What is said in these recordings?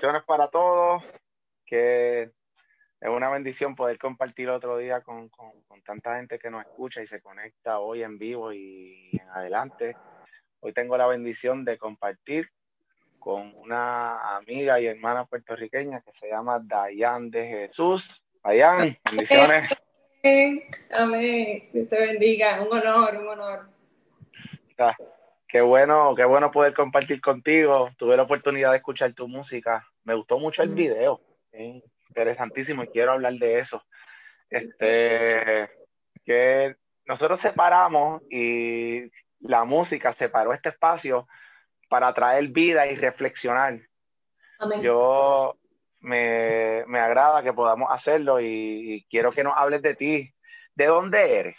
bendiciones para todos, que es una bendición poder compartir otro día con, tanta gente que nos escucha y se conecta hoy en vivo y en adelante. Hoy tengo la bendición de compartir con una amiga y hermana puertorriqueña que se llama Dayan de Jesús. Dayan, bendiciones. Amén. Dios te bendiga. Un honor, un honor. Qué bueno, qué bueno poder compartir contigo. Tuve la oportunidad de escuchar tu música. Me gustó mucho el video. interesantísimo y quiero hablar de eso. Este, que nosotros separamos y la música separó este espacio para traer vida y reflexionar. Yo me, agrada que podamos hacerlo y quiero que nos hables de ti. ¿De dónde eres?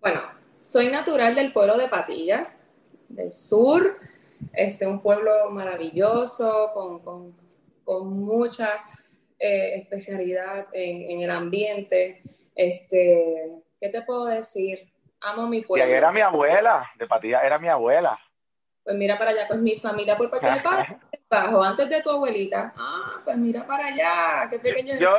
Bueno, soy natural del pueblo de Patillas, del sur, este, un pueblo maravilloso, con, mucha eh, especialidad en, el ambiente. Este, ¿Qué te puedo decir? Amo mi pueblo. Y era mi abuela, de Patillas era mi abuela. Pues mira para allá, pues mi familia por parte padre, bajo, antes de tu abuelita. Ah, pues mira para allá, qué pequeño. Yo,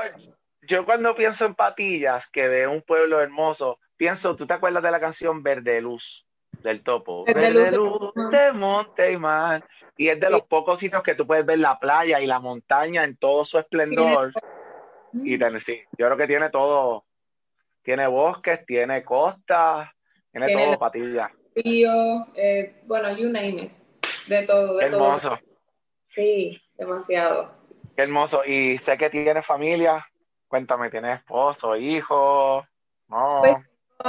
yo cuando pienso en Patillas, que de un pueblo hermoso, pienso, ¿tú te acuerdas de la canción Verde Luz? Del topo. Verde luz de monte y mar. Y es de los pocos sitios que tú puedes ver la playa y la montaña en todo su esplendor. Y sí, yo creo que tiene todo. Tiene bosques, tiene costas, tiene, todo, patilla. Río, eh, bueno, you name it. De todo, de hermoso. Sí, demasiado. Qué hermoso. Y sé que tiene familia. Cuéntame, ¿tiene esposo, hijo? No. Pues,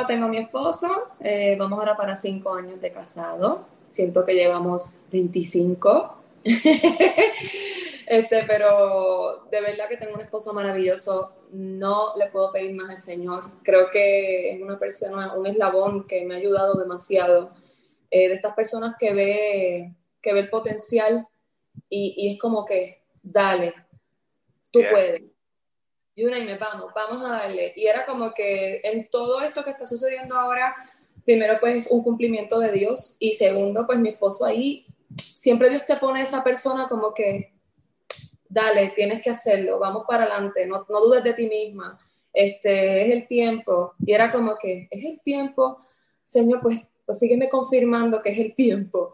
tengo mi esposo, eh, vamos ahora para cinco años de casado. Siento que llevamos 25. este, pero de verdad que tengo un esposo maravilloso. No le puedo pedir más al Señor. Creo que es una persona, un eslabón que me ha ayudado demasiado. Eh, de estas personas que ve, que ve el potencial y, es como que, dale, tú puedes y me vamos, vamos a darle. Y era como que en todo esto que está sucediendo ahora, primero pues un cumplimiento de Dios y segundo pues mi esposo ahí, siempre Dios te pone esa persona como que, dale, tienes que hacerlo, vamos para adelante, no, no dudes de ti misma, este, es el tiempo. Y era como que, es el tiempo, Señor, pues, pues sígueme confirmando que es el tiempo.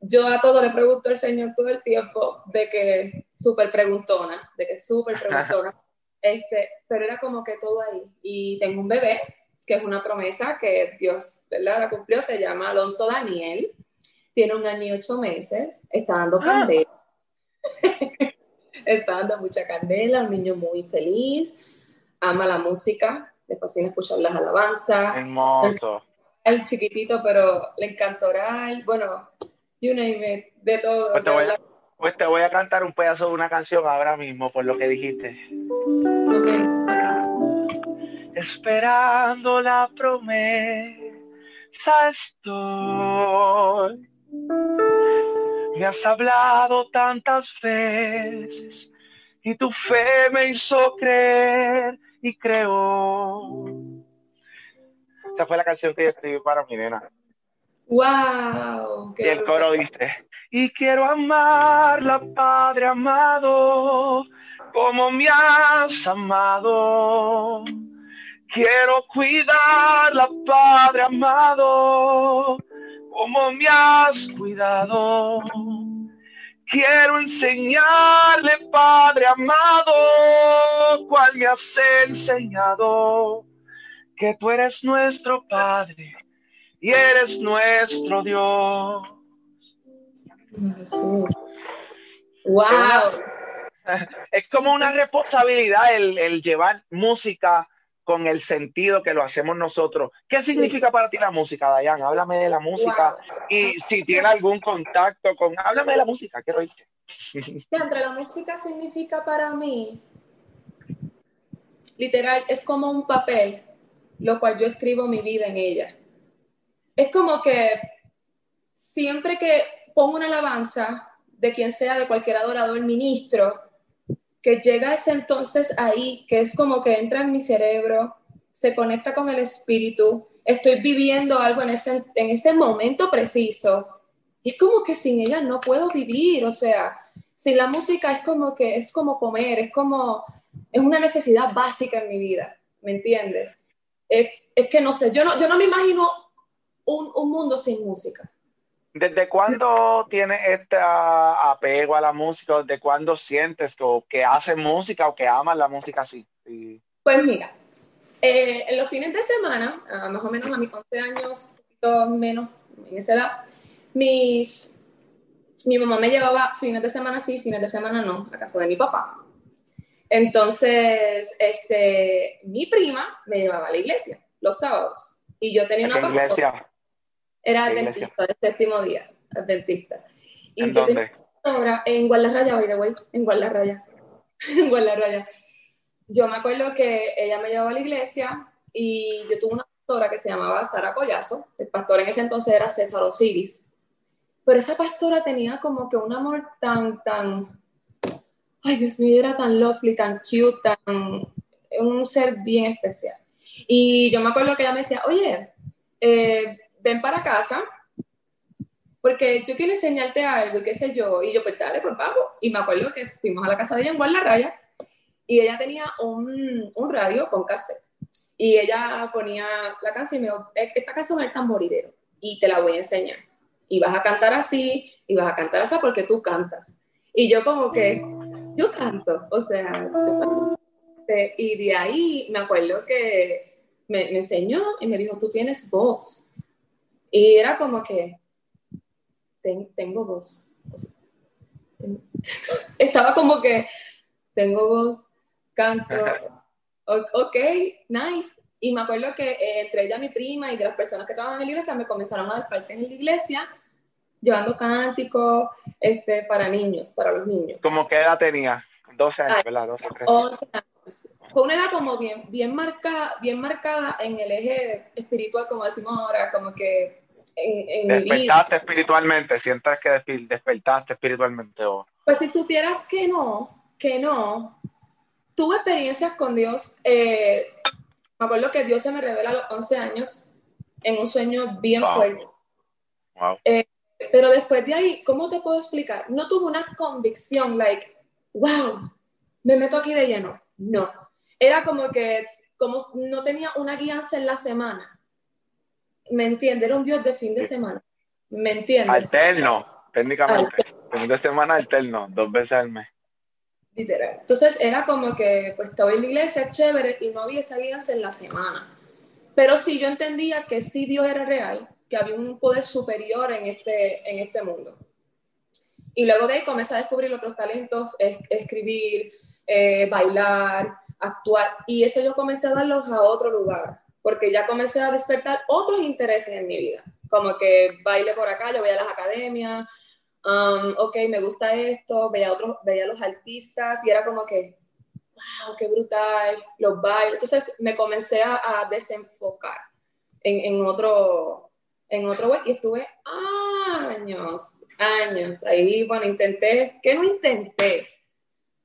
Yo a todo le pregunto al Señor todo el tiempo de que súper preguntona, de que súper preguntona. Este, pero era como que todo ahí. Y tengo un bebé, que es una promesa que Dios, ¿verdad? La cumplió, se llama Alonso Daniel, tiene un año y ocho meses, está dando ah. candela. está dando mucha candela, un niño muy feliz, ama la música, le fascina escuchar las alabanzas. Hermoso. El, chiquitito, pero le encanta orar, bueno, you name de todo. Pues pues te voy a cantar un pedazo de una canción ahora mismo por lo que dijiste. Esperando la promesa estoy. Me has hablado tantas veces y tu fe me hizo creer y creo. Esa fue la canción que yo escribí para mi nena. ¡Wow! Y el coro dice, y quiero amarla, Padre amado, como me has amado. Quiero cuidarla, Padre amado, como me has cuidado. Quiero enseñarle, Padre amado, cual me has enseñado, que tú eres nuestro Padre y eres nuestro Dios. Jesús. Wow. Es como una responsabilidad el, llevar música con el sentido que lo hacemos nosotros. ¿Qué significa para ti la música, Dayan? Háblame de la música y si tiene algún contacto con... Háblame de la música, quiero oírte. Siempre la música significa para mí, literal, es como un papel, lo cual yo escribo mi vida en ella es como que siempre que pongo una alabanza de quien sea, de cualquier adorador, ministro, que llega ese entonces ahí, que es como que entra en mi cerebro, se conecta con el espíritu, estoy viviendo algo en ese, en ese momento preciso. Y es como que sin ella no puedo vivir, o sea, sin la música es como que es como comer, es como, es una necesidad básica en mi vida, ¿me entiendes? Es, es que no sé, yo no, yo no me imagino un, un mundo sin música. ¿Desde cuándo tienes este apego a la música? ¿Desde cuándo sientes que, que haces música o que amas la música así? Pues mira, eh, en los fines de semana, más o menos a mis 11 años, un poquito menos en esa edad, mis, mi mamá me llevaba fines de semana sí, fines de semana no, a casa de mi papá. Entonces, este, mi prima me llevaba a la iglesia los sábados y yo tenía una iglesia? Era adventista del séptimo día, adventista. Y ¿En dónde? Ahora, en Guadalajara, by the way, en Guadalajara. en Guadalajara. Yo me acuerdo que ella me llevaba a la iglesia y yo tuve una pastora que se llamaba Sara Collazo. El pastor en ese entonces era César Osiris. Pero esa pastora tenía como que un amor tan, tan, ay Dios mío, era tan lovely, tan cute, tan, un ser bien especial. Y yo me acuerdo que ella me decía, oye, eh, ven para casa, porque yo quiero enseñarte algo y qué sé yo. Y yo, pues dale, pues vamos. Y me acuerdo que fuimos a la casa de ella en Raya y ella tenía un, un, radio con cassette. Y ella ponía la canción y me dijo, e-, esta canción es el tamboridero y te la voy a enseñar. Y vas a cantar así, y vas a cantar así porque tú cantas. Y yo como que, yo canto, o sea, yo Y de ahí me acuerdo que me, me enseñó y me dijo, tú tienes voz. Y era como que, tengo voz. estaba como que, tengo voz, canto, ok, nice. Y me acuerdo que eh, entre ella, mi prima y de las personas que estaban en la iglesia me comenzaron a dar partes en la iglesia, llevando cánticos este, para niños, para los niños. ¿Cómo qué edad tenía? 12 años, ¿verdad? 12, 13. 11 años. Fue una edad como bien, bien, marcada, bien marcada en el eje espiritual, como decimos ahora, como que ¿Despertaste espiritualmente? ¿Sientes que despertaste espiritualmente? O... Pues si supieras que no, que no, tuve experiencias con Dios. Eh, me acuerdo que Dios se me revela a los 11 años en un sueño bien fuerte. Eh, pero después de ahí, ¿cómo te puedo explicar? No tuve una convicción, like, wow, me meto aquí de lleno. No. Era como que, como no tenía una guianza en la semana ¿Me entiendes? Era un Dios de fin de semana. ¿Me entiendes? Alterno, técnicamente. Fin de semana alterno, dos veces al mes. Literal. Entonces era como que, pues estaba en la iglesia, chévere, y no había esa guianza en la semana. Pero sí yo entendía que sí Dios era real, que había un poder superior en este, en este mundo. Y luego de ahí comencé a descubrir otros talentos, escribir, eh, bailar, actuar, y eso yo comencé a darlos a otro lugar porque ya comencé a despertar otros intereses en mi vida, como que baile por acá, yo voy a las academias, um, ok, me gusta esto, veía, otros, veía a los artistas y era como que, wow, qué brutal, los bailes. Entonces me comencé a, desenfocar en, en, otro, en otro web y estuve años, años ahí, bueno, intenté, ¿qué no intenté?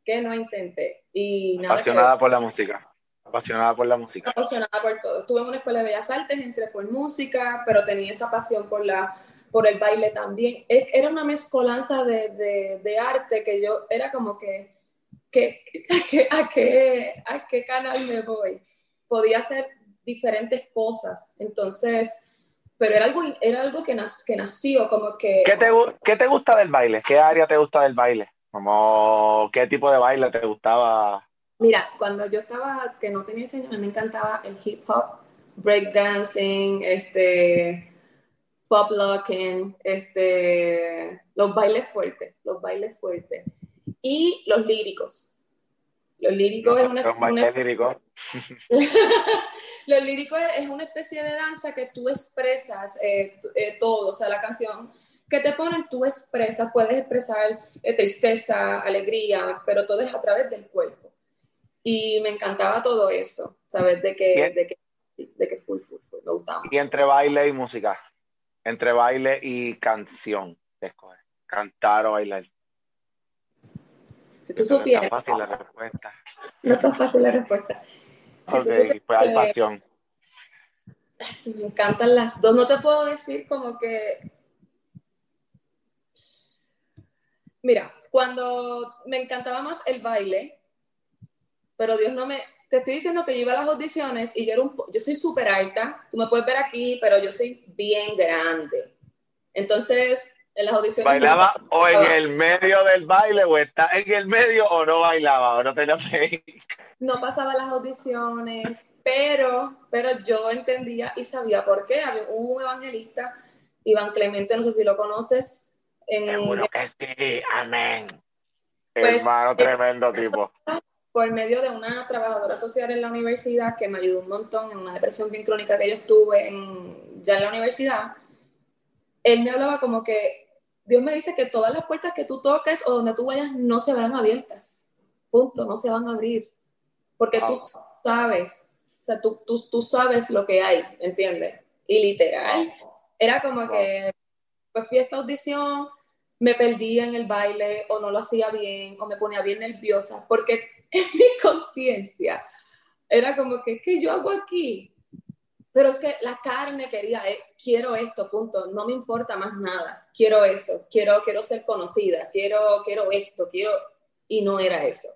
¿Qué no intenté? Y nada Apasionada por la música apasionada por la música. Apasionada por todo. Estuve en una escuela de bellas artes, entré por música, pero tenía esa pasión por, la, por el baile también. Era una mezcolanza de, de, arte que yo era como que, que, a, qué, a, qué, canal me voy. Podía hacer diferentes cosas. Entonces, pero era algo, era algo que, que nació como que... ¿Qué te, ¿Qué te gusta del baile? ¿Qué área te gusta del baile? Como, ¿Qué tipo de baile te gustaba? Mira, cuando yo estaba, que no tenía a mí me encantaba el hip hop, breakdancing, este, pop locking, este, los bailes fuertes, los bailes fuertes. Y los líricos. Los líricos es una... Los líricos es una especie de danza que tú expresas eh, eh, todo, o sea, la canción que te ponen, tú expresas, puedes expresar eh, tristeza, alegría, pero todo es a través del cuerpo. Y me encantaba todo eso, ¿sabes? De que, de que, de que full, full, full, me gustaba. Y entre baile y música, entre baile y canción, ¿qué escoges? Cantar o bailar. Si tú supieras. No es fácil la respuesta. No es tan fácil la respuesta. ok, pues hay pasión. Me encantan las dos. No te puedo decir como que. Mira, cuando me encantaba más el baile, pero Dios no me, te estoy diciendo que yo iba a las audiciones y yo era un, yo soy súper alta, tú me puedes ver aquí, pero yo soy bien grande. Entonces, en las audiciones... ¿Bailaba o en el medio del baile o está en el medio o no bailaba o no tenía fe? No pasaba las audiciones, pero, pero yo entendía y sabía por qué. Había un evangelista, Iván Clemente, no sé si lo conoces, Seguro que sí, amén. Pues, Hermano, eh, tremendo tipo. Por medio de una trabajadora social en la universidad que me ayudó un montón en una depresión bien crónica que yo estuve en, ya en la universidad, él me hablaba como que Dios me dice que todas las puertas que tú toques o donde tú vayas no se verán abiertas. Punto, no se van a abrir. Porque tú sabes, o sea, tú, tú, tú sabes lo que hay, ¿entiendes? Y literal, era como que pues fui a esta audición, me perdía en el baile o no lo hacía bien o me ponía bien nerviosa porque en mi conciencia era como que, ¿qué yo hago aquí? Pero es que la carne quería, eh, quiero esto, punto, no me importa más nada, quiero eso, quiero, quiero ser conocida, quiero, quiero esto, quiero, y no era eso.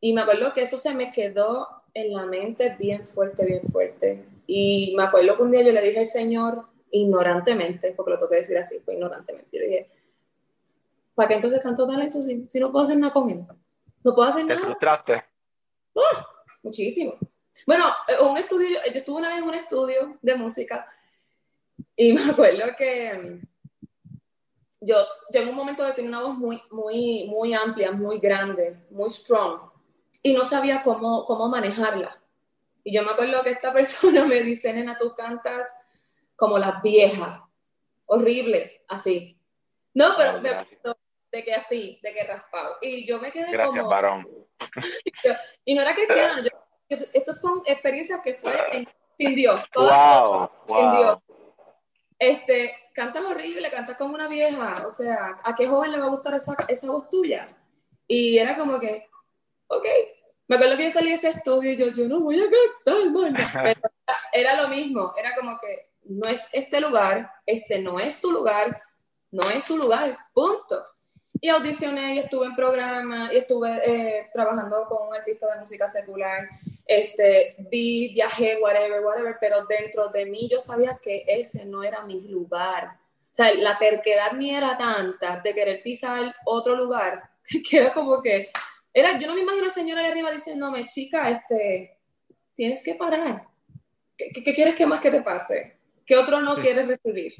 Y me acuerdo que eso se me quedó en la mente bien fuerte, bien fuerte. Y me acuerdo que un día yo le dije al Señor, ignorantemente, porque lo tengo que decir así, fue ignorantemente. Yo dije, ¿para qué entonces tanto talento si, si no puedo hacer nada con él? No puedo hacer nada. ¿Te frustraste? ¡Oh! muchísimo. Bueno, eh, un estudio, yo estuve una vez en un estudio de música y me acuerdo que mm, yo, yo en un momento de tener una voz muy, muy, muy amplia, muy grande, muy strong, y no sabía cómo, cómo manejarla. Y yo me acuerdo que esta persona me dice, nena, tú cantas como las viejas. Horrible, así. No, pero me de que así, de que raspado. Y yo me quedé Gracias, como... varón. y no era cristiana, yo, estas son experiencias que fue en, sin Dios. wow, wow. Dios. Este, cantas horrible, cantas como una vieja, o sea, ¿a qué joven le va a gustar esa, esa voz tuya? Y era como que, ok, me acuerdo que yo salí de ese estudio y yo, yo no voy a cantar, man. Pero era lo mismo, era como que no es este lugar, este no es tu lugar, no es tu lugar, punto. Y audicioné y estuve en programa y estuve eh, trabajando con un artista de música secular. Este, vi, viajé, whatever, whatever, pero dentro de mí yo sabía que ese no era mi lugar. O sea, la terquedad mía era tanta de querer pisar otro lugar que era como que, era, yo no me imagino a la señora ahí arriba diciéndome, chica, este, tienes que parar. ¿Qué, qué quieres que más que te pase? ¿Qué otro no quieres recibir?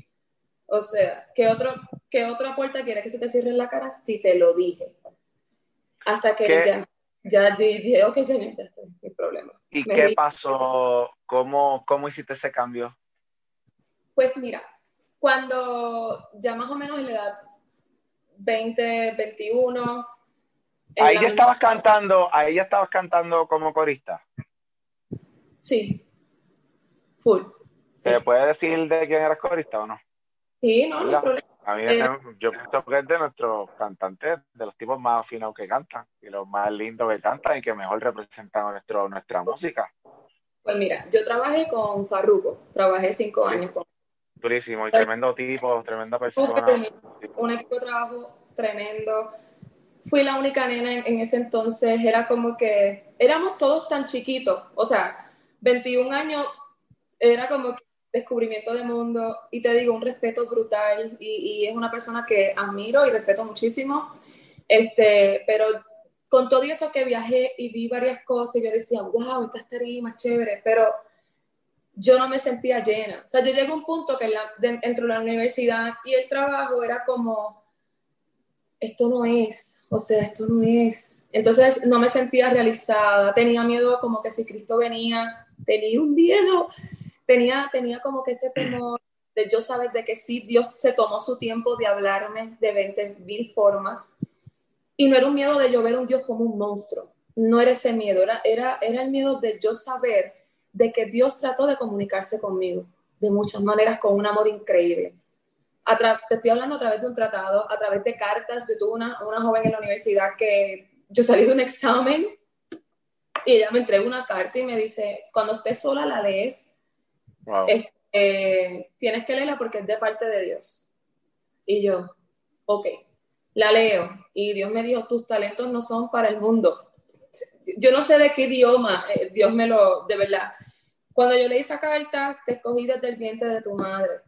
O sea, ¿qué, otro, ¿qué otra puerta quieres que se te cierre en la cara si te lo dije? Hasta que ya, ya dije, ok, señor, ya está, mi problema. ¿Y qué pasó? ¿Cómo, ¿Cómo hiciste ese cambio? Pues mira, cuando ya más o menos en la edad 20, 21. Ahí ya estabas cantando, ahí ya estabas cantando como corista. Sí, full. ¿Se puede decir de quién eras corista o no? Sí, no, no hay problema. A mí eh, yo pienso que es de nuestros cantantes, de los tipos más afinados que cantan y los más lindos que cantan y que mejor representan nuestro, nuestra música. Pues mira, yo trabajé con Farruko, trabajé cinco años con Durísimo, y tremendo tipo, tremenda persona. Un equipo de trabajo tremendo. Fui la única nena en, en ese entonces, era como que éramos todos tan chiquitos, o sea, 21 años, era como que descubrimiento de mundo y te digo, un respeto brutal y, es una persona que admiro y respeto muchísimo. Este, pero con todo eso que viajé y vi varias cosas, yo decía, wow, esta más chévere, pero yo no me sentía llena. O sea, yo llegué a un punto que la, de la universidad y el trabajo era como, esto no es, o sea, esto no es. Entonces no me sentía realizada, tenía miedo como que si Cristo venía, tenía un miedo tenía, tenía como que ese temor de yo saber de que sí, Dios se tomó su tiempo de hablarme de 20 mil formas. Y no era un miedo de yo ver un Dios como un monstruo, no era ese miedo, era, era, era el miedo de yo saber de que Dios trató de comunicarse conmigo de muchas maneras con un amor increíble. te estoy hablando a través de un tratado, a través de cartas. Yo tuve una, una joven en la universidad que yo salí de un examen y ella me entregó una carta y me dice, cuando estés sola la lees eh, tienes que leerla porque es de parte de Dios. Y yo, ok, la leo y Dios me dijo, tus talentos no son para el mundo. Yo no sé de qué idioma eh, Dios me lo, de verdad. Cuando yo leí esa carta, te escogí desde el vientre de tu madre.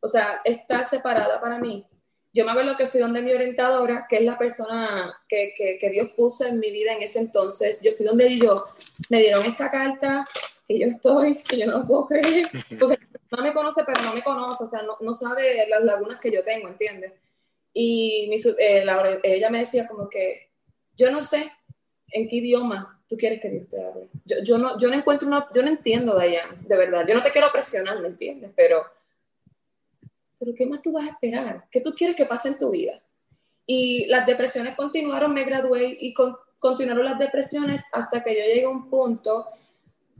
O sea, está separada para mí. Yo me acuerdo que fui donde mi orientadora, que es la persona que, que, que Dios puso en mi vida en ese entonces. Yo fui donde ellos me dieron esta carta, que yo estoy, que yo no lo puedo creer, porque no me conoce, pero no me conoce, o sea, no, no sabe las lagunas que yo tengo, ¿entiendes? Y mi, eh, ella me decía como que, yo no sé en qué idioma tú quieres que Dios te hable. Yo, yo, no, yo no encuentro una, yo no entiendo, Dayan, de verdad. Yo no te quiero presionar, ¿me entiendes? Pero, pero ¿qué más tú vas a esperar? ¿Qué tú quieres que pase en tu vida? Y las depresiones continuaron, me gradué y con, continuaron las depresiones hasta que yo llegué a un punto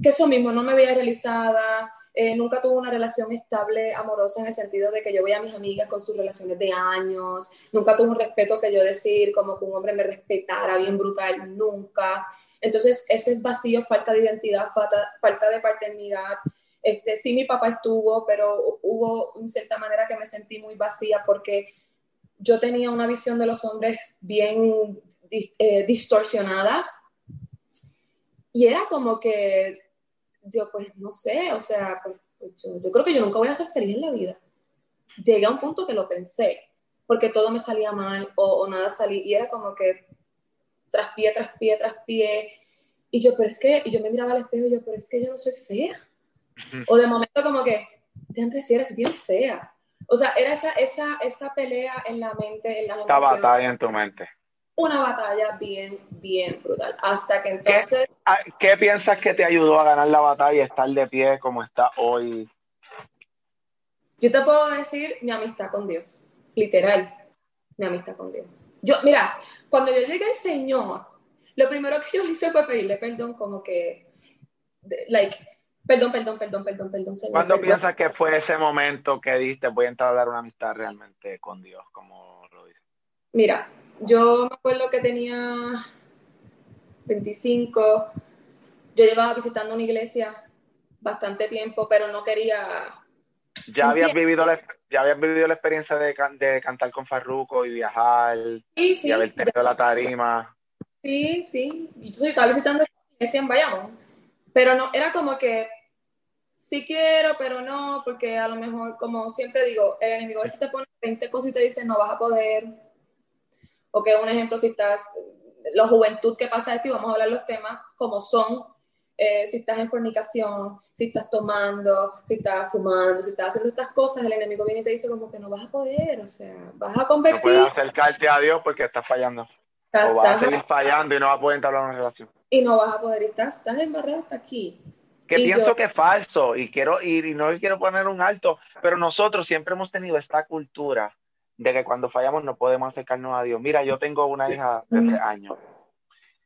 que eso mismo, no me veía realizada, eh, nunca tuve una relación estable, amorosa, en el sentido de que yo veía a mis amigas con sus relaciones de años, nunca tuve un respeto que yo decir, como que un hombre me respetara bien brutal, nunca. Entonces, ese es vacío, falta de identidad, falta, falta de paternidad. Este, sí, mi papá estuvo, pero hubo en cierta manera que me sentí muy vacía porque yo tenía una visión de los hombres bien eh, distorsionada y era como que yo pues no sé, o sea, pues, pues yo, creo que yo nunca voy a ser feliz en la vida. Llegué a un punto que lo pensé, porque todo me salía mal o, nada salía, y era como que tras pie, tras pie, tras pie, y yo, pero es que, y yo me miraba al espejo y yo, pero es que yo no soy fea. O de momento como que, de antes sí eres bien fea. O sea, era esa, esa, esa pelea en la mente, en la Esta batalla en tu mente una batalla bien, bien brutal. Hasta que entonces... Ah, ¿Qué, piensas que te ayudó a ganar la batalla y estar de pie como está hoy? Yo te puedo decir mi amistad con Dios, literal, mi amistad con Dios. Yo, mira, cuando yo llegué al Señor, lo primero que yo hice fue pedirle perdón, como que, like, perdón, perdón, perdón, perdón, perdón, Señor. ¿Cuándo piensas que fue ese momento que diste, voy a dar una amistad realmente con Dios, como lo dice? Mira, yo me acuerdo que tenía 25, yo llevaba visitando una iglesia bastante tiempo, pero no quería... Ya habías vivido la, ya habías vivido la experiencia de, de cantar con Farruco y viajar sí, sí, y haber tenido la tarima. Sí, sí. Yo estaba visitando iglesia en Bayamón, pero no, era como que sí quiero, pero no, porque a lo mejor, como siempre digo, el enemigo a veces te pone 20 cosas y te dice no vas a poder, o que un ejemplo, si estás, la juventud que pasa de ti, vamos a hablar los temas como son, eh, si estás en fornicación, si estás tomando, si estás fumando, si estás haciendo estas cosas, el enemigo viene y te dice como que no vas a poder, o sea, vas a convertir... No puedes acercarte a Dios porque estás fallando. o vas a seguir fallando y no vas a poder entablar una relación. Y no vas a poder, estás, estás embarrado hasta aquí. Que pienso que es falso y quiero ir y no quiero poner un alto, pero nosotros siempre hemos tenido esta cultura de que cuando fallamos no podemos acercarnos a Dios. Mira, yo tengo una hija de tres años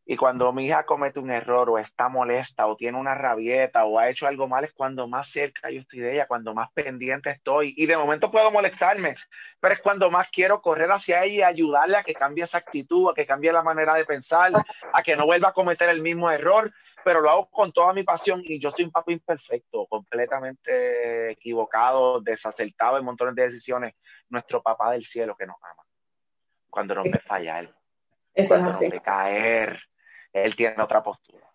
y cuando mi hija comete un error o está molesta o tiene una rabieta o ha hecho algo mal es cuando más cerca yo estoy de ella, cuando más pendiente estoy y de momento puedo molestarme, pero es cuando más quiero correr hacia ella y ayudarle a que cambie esa actitud, a que cambie la manera de pensar, a que no vuelva a cometer el mismo error pero lo hago con toda mi pasión y yo soy un papá imperfecto, completamente equivocado, desacertado en montones de decisiones. Nuestro papá del cielo que nos ama. Cuando nos ve fallar, Eso cuando es así. nos ve caer, él tiene otra postura.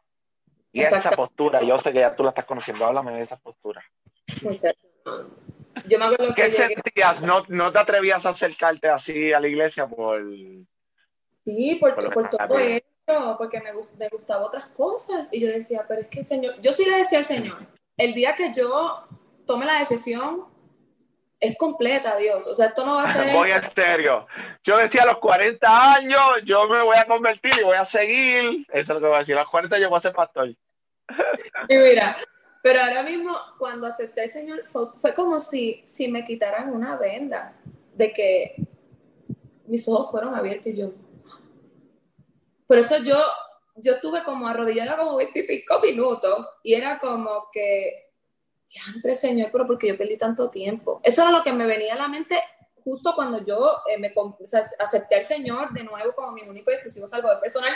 Y esa postura, yo sé que ya tú la estás conociendo, háblame de esa postura. Yo me acuerdo ¿Qué sentías? ¿No, ¿No te atrevías a acercarte así a la iglesia por... Sí, por, por, todo porque me, me gustaban otras cosas. Y yo decía, pero es que Señor, yo sí le decía al Señor, el día que yo tome la decisión, es completa, Dios. O sea, esto no va a ser. Voy en serio. Yo decía a los 40 años, yo me voy a convertir y voy a seguir. Eso es lo que voy a decir. A los 40 yo voy a ser pastor. Y mira, pero ahora mismo, cuando acepté al Señor, fue, fue, como si, si me quitaran una venda de que mis ojos fueron abiertos y yo, por eso yo, yo estuve como arrodillada como 25 minutos y era como que, ya entre Señor, pero porque yo perdí tanto tiempo. Eso era lo que me venía a la mente justo cuando yo eh, me acepté al Señor de nuevo como mi único y exclusivo salvador personal.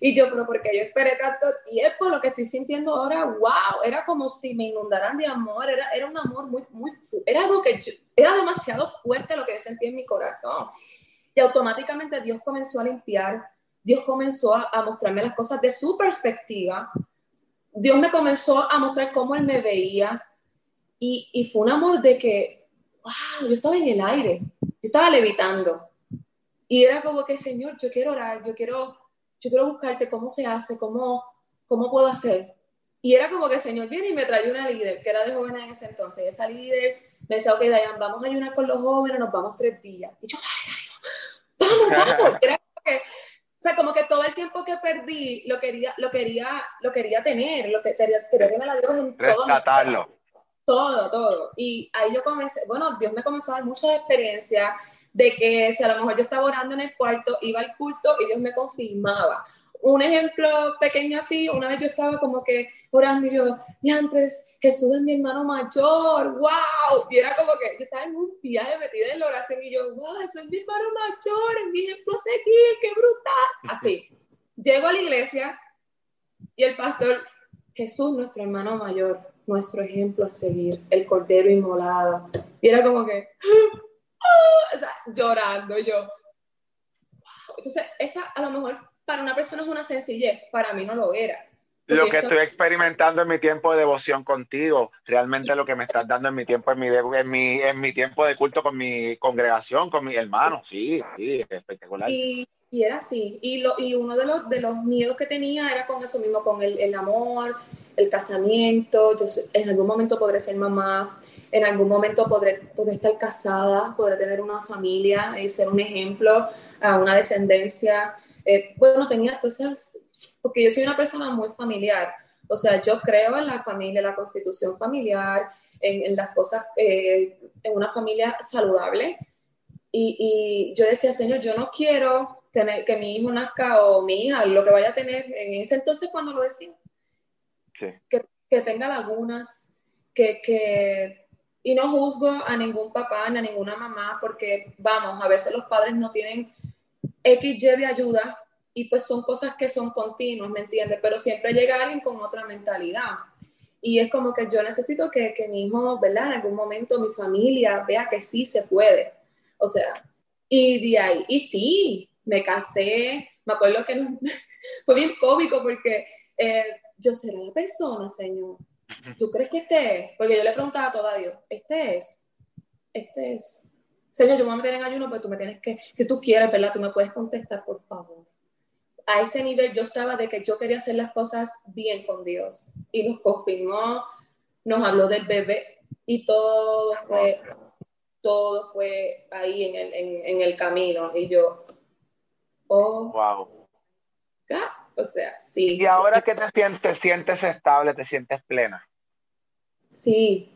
Y yo, pero porque yo esperé tanto tiempo, lo que estoy sintiendo ahora, wow, era como si me inundaran de amor, era, era un amor muy, muy, era algo que yo, era demasiado fuerte lo que yo sentía en mi corazón. Y automáticamente Dios comenzó a limpiar, Dios comenzó a, mostrarme las cosas de su perspectiva, Dios me comenzó a mostrar cómo Él me veía y, y fue un amor de que, wow, yo estaba en el aire, yo estaba levitando. Y era como que, Señor, yo quiero orar, yo quiero, yo quiero buscarte cómo se hace, cómo, cómo puedo hacer. Y era como que el Señor viene y me trae una líder, que era de jóvenes en ese entonces. Y esa líder me decía, ok, Dayan, vamos a ayunar con los jóvenes, nos vamos tres días. Y yo, vamos, vamos. Era como que, sea, como que todo el tiempo que perdí lo quería, lo quería, lo quería tener, lo que quería, quería tener a Dios en todo. Rescatarlo. Todo, todo. Y ahí yo comencé, bueno, Dios me comenzó a dar muchas experiencias de que si a lo mejor yo estaba orando en el cuarto, iba al culto y Dios me confirmaba un ejemplo pequeño así, una vez yo estaba como que orando y yo, y antes Jesús es mi hermano mayor, wow, y era como que yo estaba en un viaje metida en la oración y yo, wow, eso es mi hermano mayor, es mi ejemplo a seguir, qué brutal, así. Llego a la iglesia y el pastor, Jesús, nuestro hermano mayor, nuestro ejemplo a seguir, el cordero inmolado, y era como que, o sea, llorando yo. Entonces, esa a lo mejor para una persona es una sencillez, para mí no lo era. Lo que estoy experimentando en mi tiempo de devoción contigo, realmente lo que me estás dando en mi tiempo, en mi, en mi, en mi tiempo de culto con mi congregación, con mis hermanos, sí, sí, espectacular. Y, y era así, y, lo, y uno de los, de los miedos que tenía era con eso mismo, con el, el amor, el casamiento, yo en algún momento podré ser mamá, en algún momento podré, podré estar casada, podré tener una familia y ser un ejemplo a una descendencia eh, bueno, tenía todas esas, porque yo soy una persona muy familiar, o sea, yo creo en la familia, la constitución familiar, en, las cosas, eh, en una familia saludable. Y, y, yo decía, Señor, yo no quiero tener que mi hijo nazca o mi hija, lo que vaya a tener en ese entonces cuando lo decía, que, que, tenga lagunas, que, que, y no juzgo a ningún papá ni a ninguna mamá, porque vamos, a veces los padres no tienen XY de ayuda y pues son cosas que son continuas, ¿me entiendes? Pero siempre llega alguien con otra mentalidad. Y es como que yo necesito que, que mi hijo, ¿verdad? En algún momento mi familia vea que sí se puede. O sea, y de ahí, y sí, me casé, me acuerdo que fue bien cómico porque eh, yo seré la persona, Señor. ¿Tú crees que este es? Porque yo le preguntaba a todo Dios, este es, este es. Señor, yo me voy a meter en ayuno, pero tú me tienes que, si tú quieres, ¿verdad? Tú me puedes contestar, por favor. A ese nivel yo estaba de que yo quería hacer las cosas bien con Dios. Y nos confirmó, nos habló del bebé y todo fue, todo fue ahí en el, en, el camino. Y yo, oh. Wow. O sea, sí. Y ahora que te sientes, te sientes estable, te sientes plena. Sí,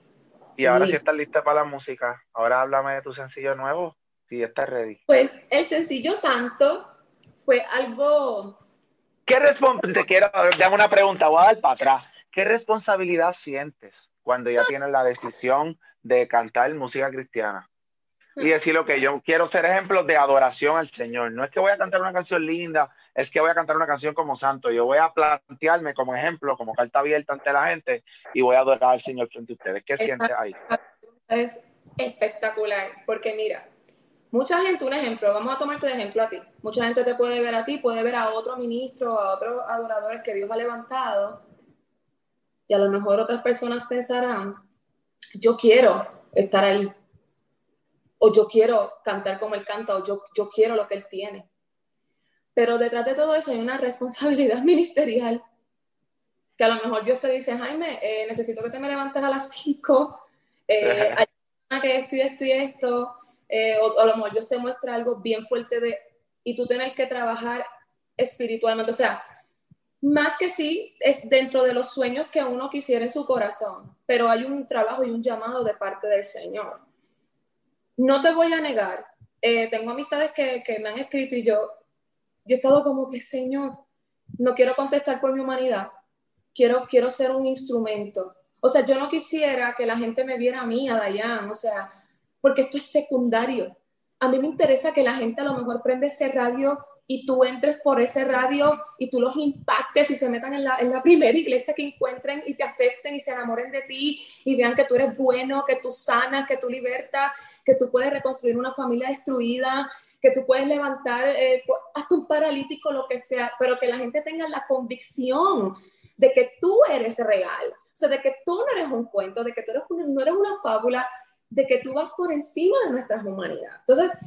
y ahora sí estás lista para la música. Ahora háblame de tu sencillo nuevo, si estás ready. Pues el sencillo Santo fue algo... ¿Qué responsabilidad? Te quiero, dame una pregunta, voy a dar para atrás. ¿Qué responsabilidad sientes cuando ya tienes la decisión de cantar música cristiana? Y decir lo que yo quiero ser ejemplo de adoración al Señor. No es que voy a cantar una canción linda, es que voy a cantar una canción como santo. Yo voy a plantearme como ejemplo, como carta abierta ante la gente y voy a adorar al Señor frente a ustedes. ¿Qué sientes ahí? Es espectacular, porque mira, mucha gente, un ejemplo, vamos a tomarte de ejemplo a ti. Mucha gente te puede ver a ti, puede ver a otro ministro, a otros adoradores que Dios ha levantado. Y a lo mejor otras personas pensarán, yo quiero estar ahí. O yo quiero cantar como él canta, o yo, yo quiero lo que él tiene. Pero detrás de todo eso hay una responsabilidad ministerial. Que a lo mejor Dios te dice, Jaime, eh, necesito que te me levantes a las 5, eh, hay una que esto y esto y esto, eh, o, a lo mejor Dios te muestra algo bien fuerte de, y tú tienes que trabajar espiritualmente. O sea, más que sí, es dentro de los sueños que uno quisiera en su corazón, pero hay un trabajo y un llamado de parte del Señor. No te voy a negar, tengo amistades que, que me han escrito y yo, yo he estado como que, Señor, no quiero contestar por mi humanidad, quiero, quiero ser un instrumento. O sea, yo no quisiera que la gente me viera a mí, a Dayan, o sea, porque esto es secundario. A mí me interesa que la gente a lo mejor prende ese radio y tú entres por ese radio y tú los impactes y se metan en la, en la primera iglesia que encuentren y te acepten y se enamoren de ti y vean que tú eres bueno, que tú sanas, que tú libertas, que tú puedes reconstruir una familia destruida, que tú puedes levantar eh, hasta un paralítico, lo que sea, pero que la gente tenga la convicción de que tú eres real, o sea, de que tú no eres un cuento, de que tú eres no eres una fábula, de que tú vas por encima de nuestra humanidad. Entonces,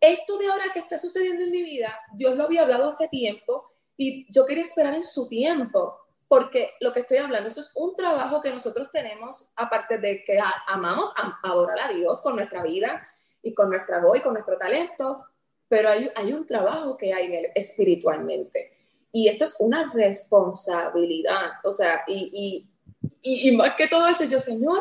esto de ahora que está sucediendo en mi vida, Dios lo había hablado hace tiempo y yo quería esperar en su tiempo, porque lo que estoy hablando, esto es un trabajo que nosotros tenemos, aparte de que amamos adorar a Dios con nuestra vida y con nuestra voz y con nuestro talento, pero hay, hay un trabajo que hay espiritualmente. Y esto es una responsabilidad, o sea, y, y, y, más que todo eso, yo, Señor,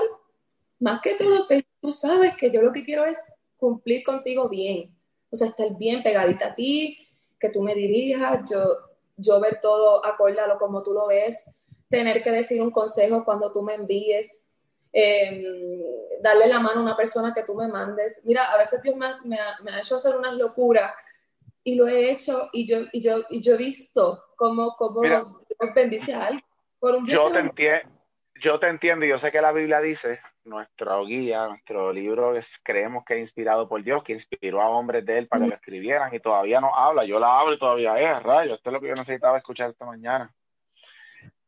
más que todo, Señor, tú sabes que yo lo que quiero es cumplir contigo bien, o sea, estar bien pegadita a ti, que tú me dirijas, yo, yo ver todo acorde a lo como tú lo ves, tener que decir un consejo cuando tú me envíes, em, darle la mano a una persona que tú me mandes. Mira, a veces Dios me ha, me ha hecho hacer unas locuras y lo he hecho y yo, y yo, y yo he visto cómo, cómo Dios bendice a alguien. Por un yo, te yo te entiendo y yo sé que la Biblia dice nuestro guía, nuestro libro es, creemos que es inspirado por Dios, que inspiró a hombres de él para que lo escribieran y todavía no habla. Yo la hablo y todavía es, rayo. Esto es lo que yo necesitaba escuchar esta mañana.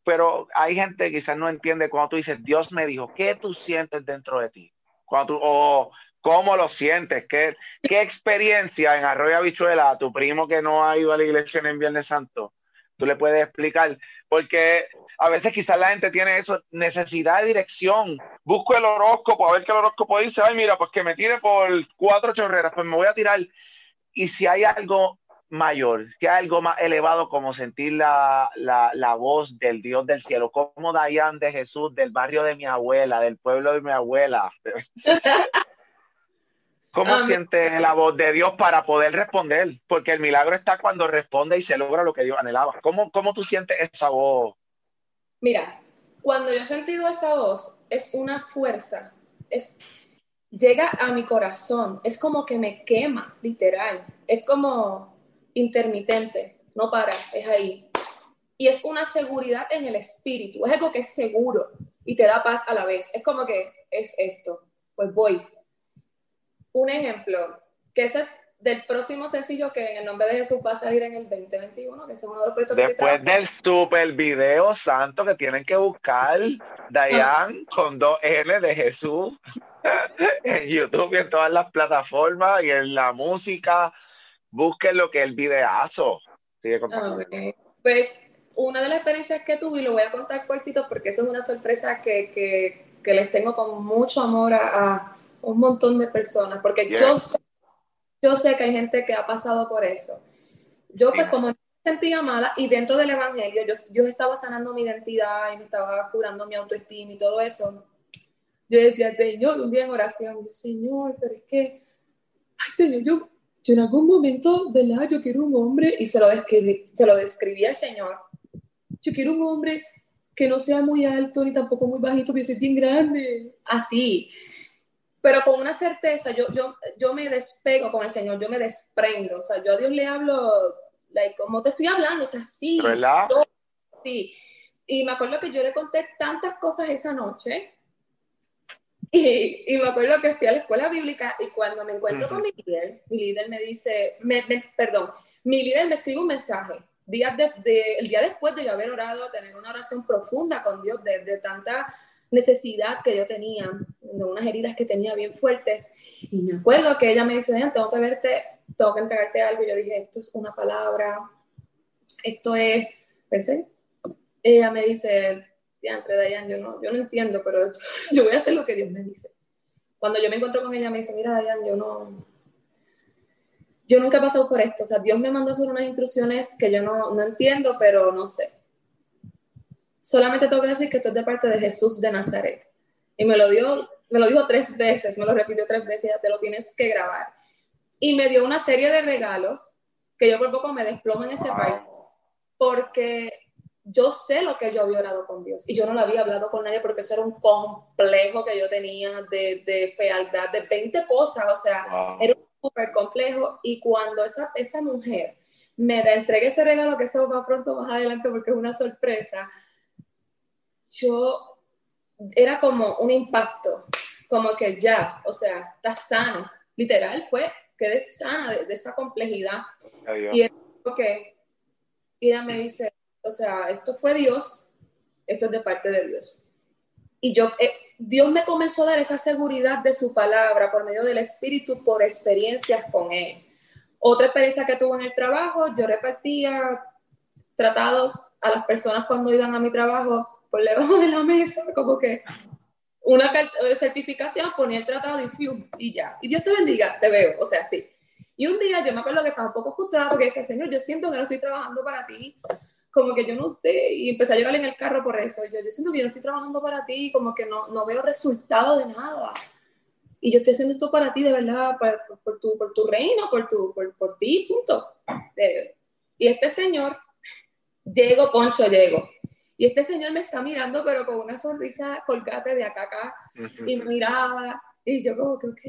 Pero hay gente que quizás no entiende cuando tú dices, Dios me dijo, ¿qué tú sientes dentro de ti? Cuando tú, o cómo lo sientes, ¿Qué, qué experiencia en Arroyo Habichuela a tu primo que no ha ido a la iglesia en Viernes Santo, tú le puedes explicar, porque a veces quizás la gente tiene eso, necesidad de dirección. Busco el horóscopo, a ver qué el horóscopo dice, ay, mira, pues que me tire por cuatro chorreras, pues me voy a tirar. Y si hay algo mayor, si hay algo más elevado como sentir la, la, la voz del Dios del cielo, como Dayan de Jesús, del barrio de mi abuela, del pueblo de mi abuela. ¿Cómo um, siente la voz de Dios para poder responder? Porque el milagro está cuando responde y se logra lo que Dios anhelaba. ¿Cómo, cómo tú sientes esa voz? Mira, cuando yo he sentido esa voz, es una fuerza, es, llega a mi corazón, es como que me quema, literal, es como intermitente, no para, es ahí. Y es una seguridad en el espíritu, es algo que es seguro y te da paz a la vez. Es como que es esto, pues voy, un ejemplo, que ese es del próximo sencillo que en el nombre de Jesús va a salir en el 2021, que es uno de los proyectos Después del super video santo que tienen que buscar, Dayan con dos N de Jesús en YouTube y en todas las plataformas y en la música. Busquen lo que es el videazo. Sigue Pues una de las experiencias que tuve, y lo voy a contar cortito porque eso es una sorpresa que, que, que les tengo con mucho amor a un montón de personas, porque yo, sé, yo sé que hay gente que ha pasado por eso. Yo pues como me sentía mala y dentro del Evangelio yo, yo estaba sanando mi identidad y me estaba curando mi autoestima y todo eso. Yo decía, Señor, un día en oración, yo, Señor, pero es que, ay Señor, yo, yo en algún momento, ¿verdad? Yo quiero un hombre y se lo, describí, se lo describí al Señor. Yo quiero un hombre que no sea muy alto ni tampoco muy bajito, pero yo soy bien grande. Así pero con una certeza, yo, yo, yo me despego con el Señor, yo me desprendo, o sea, yo a Dios le hablo, like, como te estoy hablando, o sea, sí, sí. Y me acuerdo que yo le conté tantas cosas esa noche, y, y, me acuerdo que fui a la escuela bíblica y cuando me encuentro con mi líder, mi líder me dice, me, perdón, mi líder me escribe un mensaje, días de, el día después de yo haber orado, tener una oración profunda con Dios, de, de tanta necesidad que yo tenía, de unas heridas que tenía bien fuertes. Y me acuerdo que ella me dice, tengo que verte, tengo que entregarte algo. Y yo dije, esto es una palabra, esto es, pensé. Ella me dice, entre Dayan, yo no, yo no entiendo, pero yo voy a hacer lo que Dios me dice. Cuando yo me encuentro con ella, me dice, mira, Dayan, yo no, yo nunca he pasado por esto. O sea, Dios me mandó a hacer unas instrucciones que yo no, no entiendo, pero no sé solamente tengo que decir que esto es de parte de Jesús de Nazaret. Y me lo dio, me lo dijo tres veces, me lo repitió tres veces, ya te lo tienes que grabar. Y me dio una serie de regalos que yo por poco me desplomo en ese país, porque yo sé lo que yo había orado con Dios y yo no lo había hablado con nadie porque eso era un complejo que yo tenía de, de fealdad, de 20 cosas, o sea, era súper complejo. Y cuando esa, esa mujer me entregue ese regalo, que eso va pronto más adelante porque es una sorpresa, yo era como un impacto, como que ya, o sea, está sano. Literal, fue quedé sana de, esa complejidad. Y, y ella me dice, o sea, esto fue Dios, esto es de parte de Dios. Y yo, eh, Dios me comenzó a dar esa seguridad de su palabra por medio del Espíritu, por experiencias con Él. Otra experiencia que tuve en el trabajo, yo repartía tratados a las personas cuando iban a mi trabajo por debajo de la mesa, como que una certificación, ponía el tratado de FIUM y ya. Y Dios te bendiga, te veo, o sea, sí. Y un día yo me acuerdo que estaba un poco frustrada porque decía, Señor, yo siento que no estoy trabajando para ti, como que yo no sé, y empecé a llorar en el carro por eso. Yo, yo siento que yo no estoy trabajando para ti, como que no, no veo resultado de nada. Y yo estoy haciendo esto para ti, de verdad, por, por, tu, por tu reino, por, tu, por, por ti, punto. y este señor, llego, Poncho, llego. Y este señor me está mirando, pero con una sonrisa colgate de acá acá, y mirada, y yo como que, ok,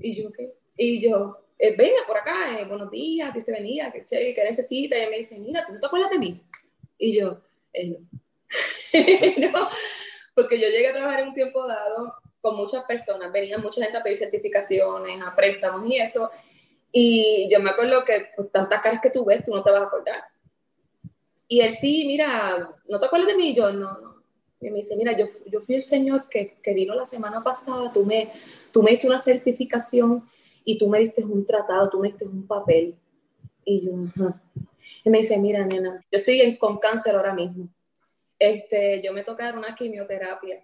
y yo, ok, y yo, eh, venga por acá, eh, buenos días, Dios te bendiga, que, che, que necesita, y me dice, mira, ¿tú no te acuerdas de mí? Y yo, eh, no. porque yo llegué a trabajar en un tiempo dado con muchas personas, venían mucha gente a pedir certificaciones, a préstamos y eso, y yo me acuerdo que pues, tantas caras que tú ves, tú no te vas a acordar. Y él sí, mira, ¿no te acuerdas de mí? Y yo, no, no. Y me dice, mira, yo, yo fui el señor que, que vino la semana pasada, tú me, tú me diste una certificación y tú me diste un tratado, tú me diste un papel. Y yo, ajá. Y me dice, mira, nena, yo estoy con cáncer ahora mismo. Este, yo me toca dar una quimioterapia.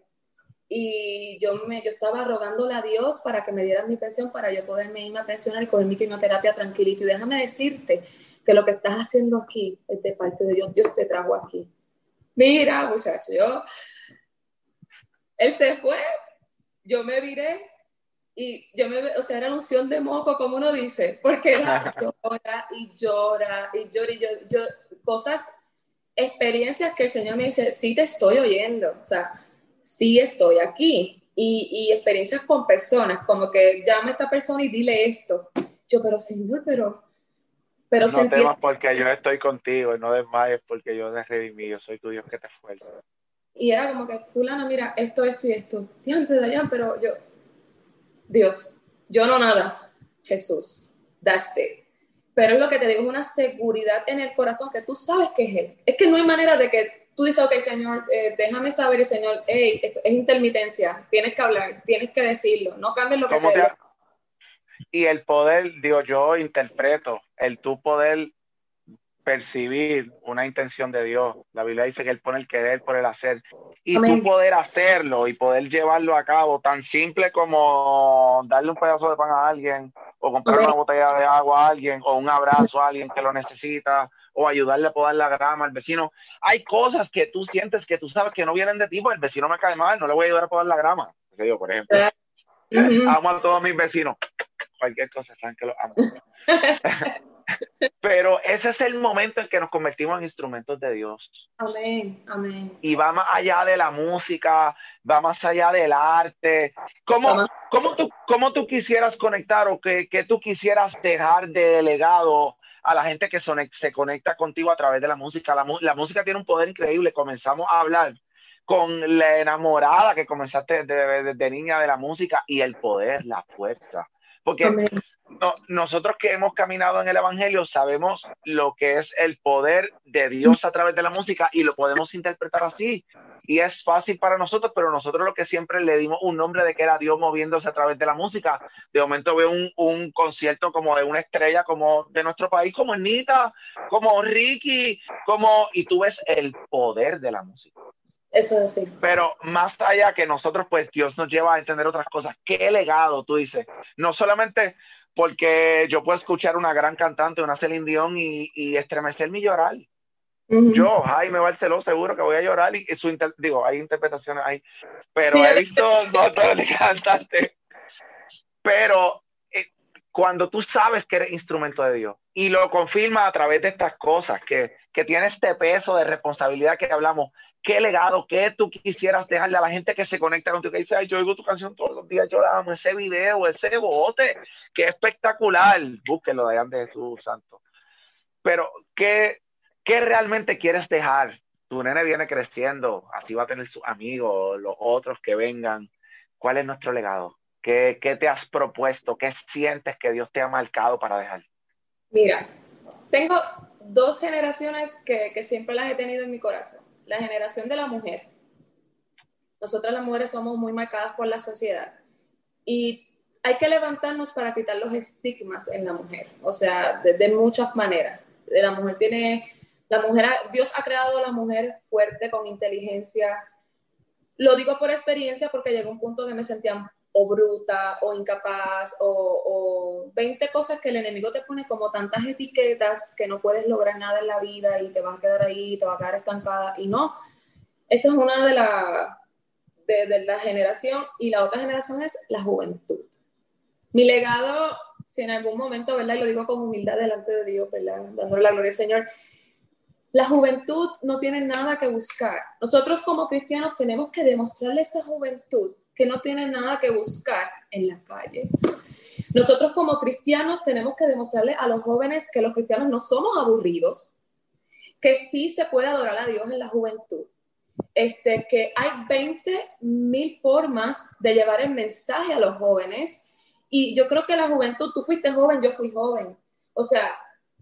Y yo, me, yo estaba rogándole a Dios para que me dieran mi pensión para yo poderme irme a pensionar y coger mi quimioterapia tranquilito. Y déjame decirte que lo que estás haciendo aquí es de parte de Dios. Dios te trajo aquí. Mira, muchacho, yo... Él se fue, yo me viré y yo me, o sea, era unción de moco, como uno dice, porque era llora y llora y llora y yo, yo, cosas, experiencias que el Señor me dice, sí te estoy oyendo, o sea, sí estoy aquí. Y, y experiencias con personas, como que llama a esta persona y dile esto. Yo, pero Señor, pero, pero no temas porque yo estoy contigo y no desmayes porque yo te redimí, yo soy tu Dios que te fuerza. Y era como que, fulano, mira, esto, esto y esto. Dios, de allá, pero yo, Dios, yo no nada, Jesús, that's it. Pero es lo que te digo, es una seguridad en el corazón que tú sabes que es Él. Es que no hay manera de que tú dices, ok, Señor, eh, déjame saber, y Señor, hey, esto es intermitencia, tienes que hablar, tienes que decirlo, no cambies lo que te, te Y el poder, digo, yo interpreto el tu poder percibir una intención de Dios. La Biblia dice que Él pone el querer por el hacer. Y tú poder hacerlo y poder llevarlo a cabo, tan simple como darle un pedazo de pan a alguien, o comprar una botella de agua a alguien, o un abrazo a alguien que lo necesita, o ayudarle a podar la grama al vecino. Hay cosas que tú sientes que tú sabes que no vienen de ti, porque el vecino me cae mal, no le voy a ayudar a podar la grama. Por ejemplo. Amo a todos mis vecinos. Cualquier cosa, saben que lo amo. Pero ese es el momento en que nos convertimos en instrumentos de Dios. Amén, amén. Y va más allá de la música, va más allá del arte. ¿Cómo, cómo, tú, cómo tú quisieras conectar o que, que tú quisieras dejar de legado a la gente que se conecta contigo a través de la música? La, la música tiene un poder increíble. Comenzamos a hablar con la enamorada que comenzaste desde niña de la música y el poder, la fuerza. Porque no, nosotros que hemos caminado en el Evangelio sabemos lo que es el poder de Dios a través de la música y lo podemos interpretar así. Y es fácil para nosotros, pero nosotros lo que siempre le dimos un nombre de que era Dios moviéndose a través de la música. De momento veo un, un concierto como de una estrella como de nuestro país, como Nita, como Ricky, como... Y tú ves el poder de la música. Eso es así. Pero más allá que nosotros, pues Dios nos lleva a entender otras cosas. ¿Qué legado tú dices? No solamente porque yo puedo escuchar una gran cantante, una Celine Dion, y, y estremecerme y llorar. Yo, Jaime Barceló, seguro que voy a llorar y, su digo, hay interpretaciones ahí, pero he visto dos cantantes. Pero eh, cuando tú sabes que eres instrumento de Dios y lo confirma a través de estas cosas, que, que tiene este peso de responsabilidad que hablamos, qué legado, qué tú quisieras dejarle a la gente que se conecta contigo, que dice, Ay, yo oigo tu canción todos los días, yo la amo, ese video, ese bote, qué espectacular, búsquelo de de Jesús Santo. Pero, ¿qué, ¿qué realmente quieres dejar? Tu nene viene creciendo, así va a tener sus amigos, los otros que vengan. ¿Cuál es nuestro legado? ¿Qué, ¿Qué, te has propuesto? ¿Qué sientes que Dios te ha marcado para dejar? Mira, tengo dos generaciones que, que siempre las he tenido en mi corazón. La generación de la mujer. Nosotras las mujeres somos muy marcadas por la sociedad. Y hay que levantarnos para quitar los estigmas en la mujer, o sea, de, muchas maneras. La mujer tiene, la mujer, Dios ha creado la mujer fuerte, con inteligencia. Lo digo por experiencia porque llegó un punto que me sentía o bruta o incapaz o, o 20 cosas que el enemigo te pone como tantas etiquetas que no puedes lograr nada en la vida y te vas a quedar ahí, te vas a quedar estancada y no. Esa es una de, la, de, la generación y la otra generación es la juventud. Mi legado, si en algún momento, ¿verdad? Y lo digo con humildad delante de Dios, ¿verdad? Dándole la gloria al Señor. La juventud no tiene nada que buscar. Nosotros como cristianos tenemos que demostrarle a esa juventud que no tiene nada que buscar en la calle. Nosotros como cristianos tenemos que demostrarle a los jóvenes que los cristianos no somos aburridos, que sí se puede adorar a Dios en la juventud, este, que hay 20 mil formas de llevar el mensaje a los jóvenes y yo creo que la juventud, tú fuiste joven, yo fui joven. O sea,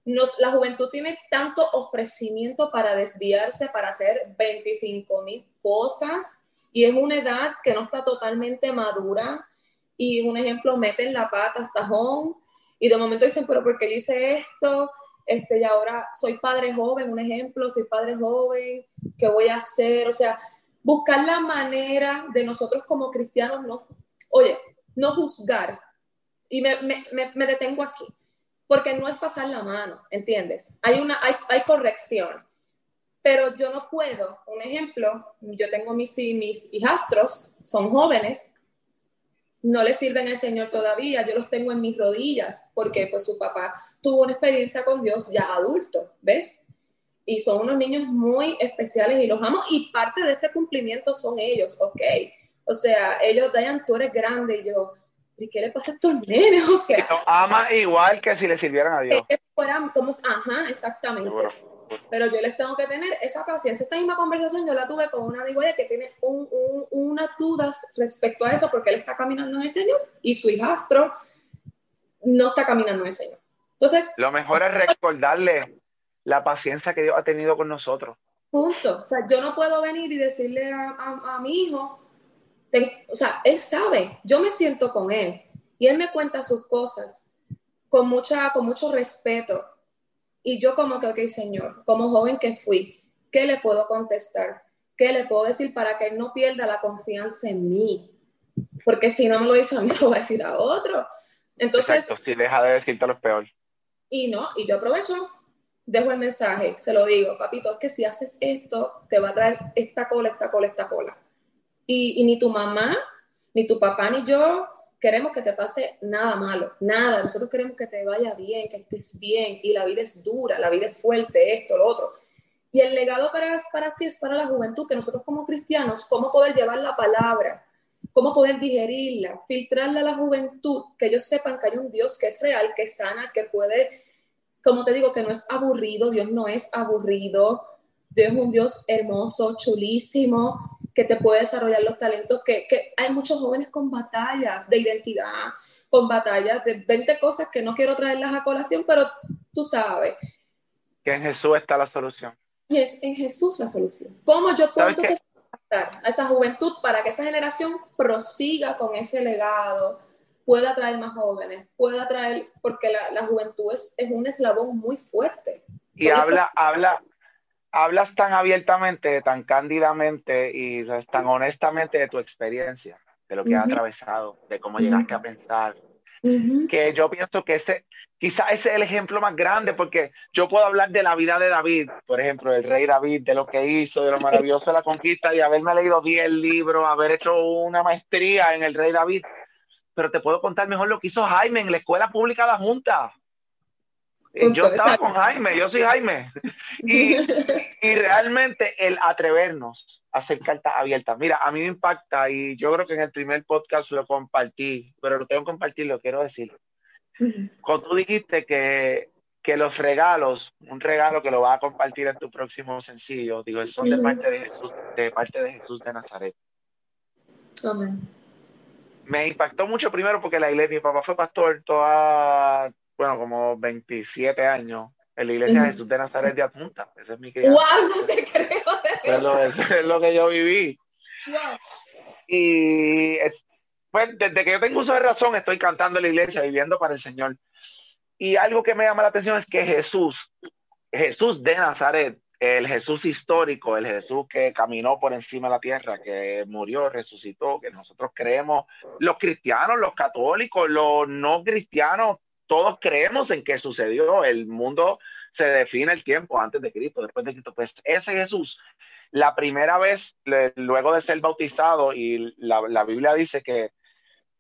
nos, la juventud tiene tanto ofrecimiento para desviarse, para hacer 25 mil cosas, y es una edad que no está totalmente madura. Y un ejemplo, meten la pata hasta home, y de momento dicen, pero ¿por qué hice esto? Este, y ahora soy padre joven, un ejemplo, soy padre joven, ¿qué voy a hacer? O sea, buscar la manera de nosotros como cristianos, no, oye, no juzgar, y me, me, me, detengo aquí, porque no es pasar la mano, ¿entiendes? Hay, una, hay, hay corrección, pero yo no puedo, un ejemplo, yo tengo mis, mis hijastros, son jóvenes, no les sirven al Señor todavía, yo los tengo en mis rodillas, porque pues su papá tuvo una experiencia con Dios ya adulto, ¿ves? Y son unos niños muy especiales y los amo, y parte de este cumplimiento son ellos, ¿ok? O sea, ellos, Dayan, tú eres grande, y yo, ¿y qué le pasa a estos nenes? O sea, no, ama igual que si le sirvieran a Dios. Fueran como, ajá, exactamente. Seguro. Pero yo les tengo que tener esa paciencia. Esta misma conversación yo la tuve con una amigo que tiene un, un, unas dudas respecto a eso porque él está caminando en el Señor y su hijastro no está caminando en el Señor. Entonces, lo mejor es recordarle la paciencia que Dios ha tenido con nosotros. Punto. O sea, yo no puedo venir y decirle a, a, a mi hijo, o sea, él sabe, yo me siento con él y él me cuenta sus cosas con, mucha, con mucho respeto. Y yo como que, ok, Señor, como joven que fui, ¿qué le puedo contestar? ¿Qué le puedo decir para que él no pierda la confianza en mí? Porque si no me lo dice a mí, lo va a decir a otro. Entonces, Exacto, si deja de decirte lo peor. Y no, y yo aprovecho, dejo el mensaje, se lo digo, papito, es que si haces esto, te va a traer esta cola, esta cola, esta cola. Y, y, ni tu mamá, ni tu papá, ni yo queremos que te pase nada malo, nada. Nosotros queremos que te vaya bien, que estés bien. Y la vida es dura, la vida es fuerte, esto, lo otro. Y el legado para, para sí es para la juventud, que nosotros como cristianos, cómo poder llevar la palabra, cómo poder digerirla, filtrarla a la juventud, que ellos sepan que hay un Dios que es real, que sana, que puede, como te digo, que no es aburrido, Dios no es aburrido, Dios es un Dios hermoso, chulísimo, que te puede desarrollar los talentos, que, que, hay muchos jóvenes con batallas de identidad, con batallas de 20 cosas que no quiero traerlas a colación, pero tú sabes. Que en Jesús está la solución. Y es en Jesús la solución. ¿Cómo yo puedo entonces a esa juventud para que esa generación prosiga con ese legado, pueda traer más jóvenes, pueda traer, porque la, la juventud es, es, un eslabón muy fuerte. Y habla, habla, hablas tan abiertamente, tan cándidamente y tan honestamente de tu experiencia, de lo que uh -huh. has atravesado, de cómo llegaste uh -huh. a pensar, uh -huh. que yo pienso que ese, quizás ese es el ejemplo más grande, porque yo puedo hablar de la vida de David, por ejemplo, del rey David, de lo que hizo, de lo maravilloso de la conquista y haberme leído 10 libros, haber hecho una maestría en el rey David, pero te puedo contar mejor lo que hizo Jaime en la escuela pública de la Junta. Yo estaba con Jaime, yo soy Jaime. Y, y, realmente el atrevernos a hacer cartas abiertas. Mira, a mí me impacta y yo creo que en el primer podcast lo compartí, pero lo tengo que compartir, lo quiero decir. Cuando tú dijiste que, que los regalos, un regalo que lo vas a compartir en tu próximo sencillo, digo, son de parte de Jesús, de parte de Jesús de Nazaret. Amén. me impactó mucho primero porque la iglesia, mi papá fue pastor toda, bueno, como 27 años en la iglesia de Jesús de Nazaret de Apunta. Ese es mi crianza. ¡Wow! No te creo. Es lo, es lo que yo viví. Wow. Y es, pues desde que yo tengo uso de razón estoy cantando en la iglesia, viviendo para el Señor. Y algo que me llama la atención es que Jesús, Jesús de Nazaret, el Jesús histórico, el Jesús que caminó por encima de la tierra, que murió, resucitó, que nosotros creemos, los cristianos, los católicos, los no cristianos, todos creemos en que sucedió. El mundo se define el tiempo antes de Cristo, después de Cristo. Pues ese Jesús, la primera vez, luego de ser bautizado, y la, la Biblia dice que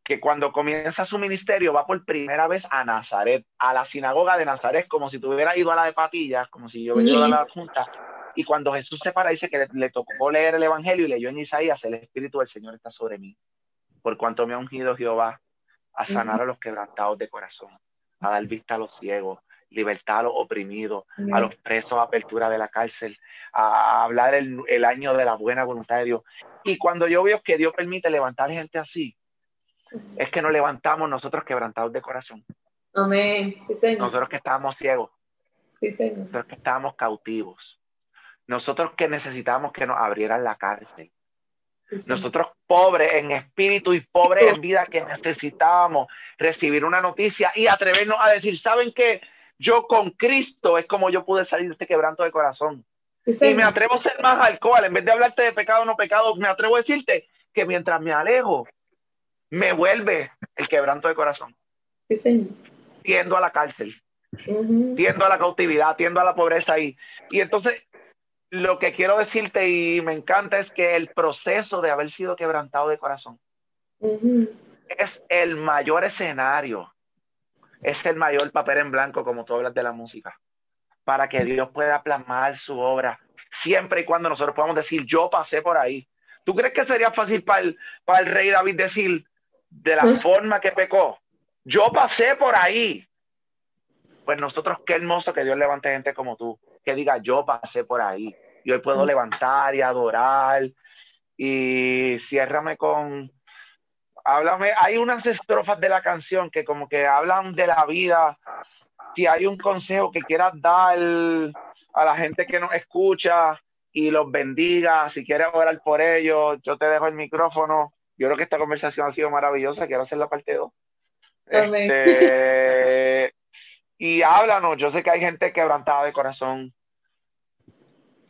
que cuando comienza su ministerio va por primera vez a Nazaret, a la sinagoga de Nazaret, como si tuviera ido a la de Patillas, como si yo hubiera ido a la junta. Y cuando Jesús se para, dice que le, tocó leer el Evangelio y leyó en Isaías, el Espíritu del Señor está sobre mí, por cuanto me ha ungido Jehová a sanar a los quebrantados de corazón, a dar vista a los ciegos, libertad a los oprimidos, a los presos, apertura de la cárcel, a hablar el, el, año de la buena voluntad de Dios. Y cuando yo veo que Dios permite levantar gente así, es que nos levantamos nosotros quebrantados de corazón. Amén. Sí, señor. Nosotros que estábamos ciegos. Sí, señor. Nosotros que estábamos cautivos. Nosotros que necesitábamos que nos abrieran la cárcel. Nosotros pobres en espíritu y pobres en vida que necesitábamos recibir una noticia y atrevernos a decir, ¿saben qué? Yo con Cristo es como yo pude salir de este quebranto de corazón. y me atrevo a ser más alcohol, en vez de hablarte de pecado o no pecado, me atrevo a decirte que mientras me alejo me vuelve el quebranto de corazón. Sí, Tiendo a la cárcel, tiendo a la cautividad, tiendo a la pobreza y, y entonces lo que quiero decirte y me encanta es que el proceso de haber sido quebrantado de corazón es el mayor escenario, es el mayor papel en blanco, como tú hablas de la música, para que Dios pueda plasmar su obra, siempre y cuando nosotros podamos decir, yo pasé por ahí. ¿Tú crees que sería fácil para el, para el rey David decir, de la forma que pecó. Yo pasé por ahí. Pues nosotros, qué hermoso que Dios levante gente como tú, que diga, yo pasé por ahí. Y hoy puedo levantar y adorar. Y ciérrame con, háblame, hay unas estrofas de la canción que como que hablan de la vida. Si hay un consejo que quieras dar a la gente que nos escucha y los bendiga, si quieres orar por ellos, yo te dejo el micrófono yo creo que esta conversación ha sido maravillosa. Quiero hacer la parte 2. Este, y háblanos. Yo sé que hay gente quebrantada de corazón,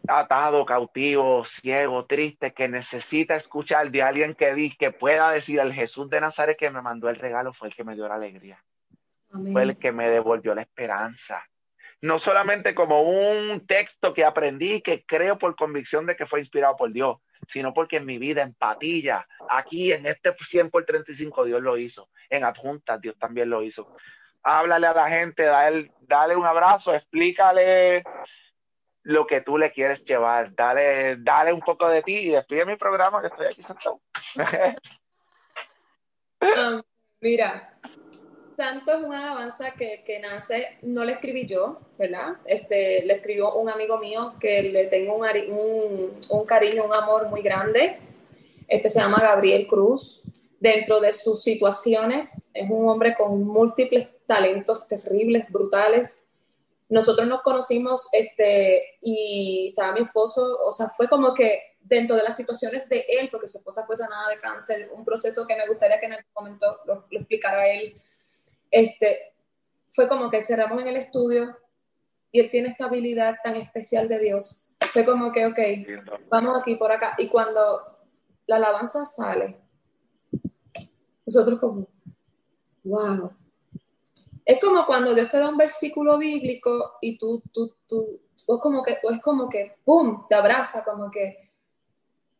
atado, cautivo, ciego, triste, que necesita escuchar de alguien que, que pueda decir: el Jesús de Nazaret que me mandó el regalo fue el que me dio la alegría. Fue el que me devolvió la esperanza no solamente como un texto que aprendí, que creo por convicción de que fue inspirado por Dios, sino porque en mi vida, en Patilla, aquí en este 100 por 35, Dios lo hizo. En Adjuntas, Dios también lo hizo. Háblale a la gente, dale, dale un abrazo, explícale lo que tú le quieres llevar. Dale, dale un poco de ti y despide mi programa que estoy aquí sentado. Um, mira, Santo es una alabanza que, que, nace, no la escribí yo, ¿verdad? Este, le escribió un amigo mío que le tengo un, un, un, cariño, un amor muy grande. Este se llama Gabriel Cruz. Dentro de sus situaciones, es un hombre con múltiples talentos terribles, brutales. Nosotros nos conocimos este, y estaba mi esposo, o sea, fue como que dentro de las situaciones de él, porque su esposa fue sanada de cáncer, un proceso que me gustaría que en algún momento lo, lo explicara él este, fue como que cerramos en el estudio y él tiene esta habilidad tan especial de Dios. Fue como que, ok, vamos aquí por acá. Y cuando la alabanza sale, nosotros como, wow. Es como cuando Dios te da un versículo bíblico y tú, tú, tú, es como que, es como que, ¡pum!, te abraza, como que...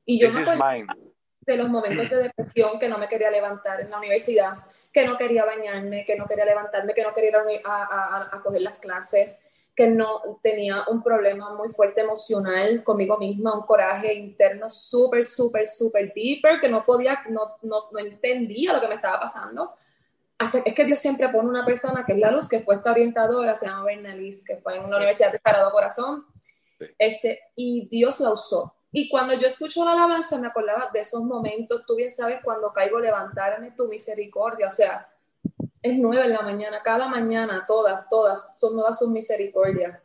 Y yo me de los momentos de depresión, que no me quería levantar en la universidad, que no quería bañarme, que no quería levantarme, que no quería ir a, a, a, coger las clases, que no tenía un problema muy fuerte emocional conmigo misma, un coraje interno súper, súper, súper deeper, que no podía, no, no, no, entendía lo que me estaba pasando. Hasta es que Dios siempre pone una persona que es la luz, que fue esta orientadora, se llama Bernalis, que fue en una universidad de Sagrado Corazón, este, y Dios la usó. Y cuando yo escucho la alabanza, me acordaba de esos momentos, tú bien sabes, cuando caigo, levantarme tu misericordia, o sea, es nueva en la mañana, cada mañana, todas, todas, son nuevas sus misericordias.